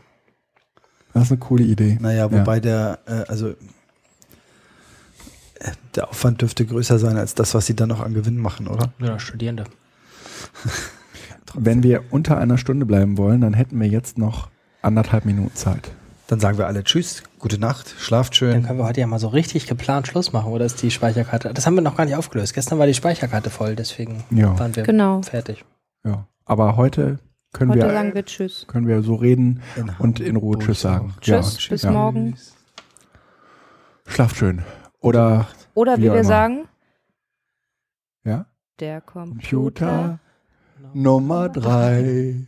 Das ist eine coole Idee. Naja, wobei der, äh, also äh, der Aufwand dürfte größer sein als das, was sie dann noch an Gewinn machen, oder? Ja, Studierende. [laughs] Wenn wir unter einer Stunde bleiben wollen, dann hätten wir jetzt noch anderthalb Minuten Zeit. Dann sagen wir alle Tschüss, gute Nacht, schlaft Dann schön. können wir heute ja mal so richtig geplant Schluss machen, oder ist die Speicherkarte? Das haben wir noch gar nicht aufgelöst. Gestern war die Speicherkarte voll, deswegen Ja. waren wir Genau. fertig. Ja. Aber heute können Heute wir sagen wir Tschüss. können wir so reden In und in Ruhe Tschüss sagen. Tschüss, Ja. bis ja. morgen. Schlaft schön. Oder Oder Wie wie wir immer. sagen, ja, der Computer. Computer Nummer drei.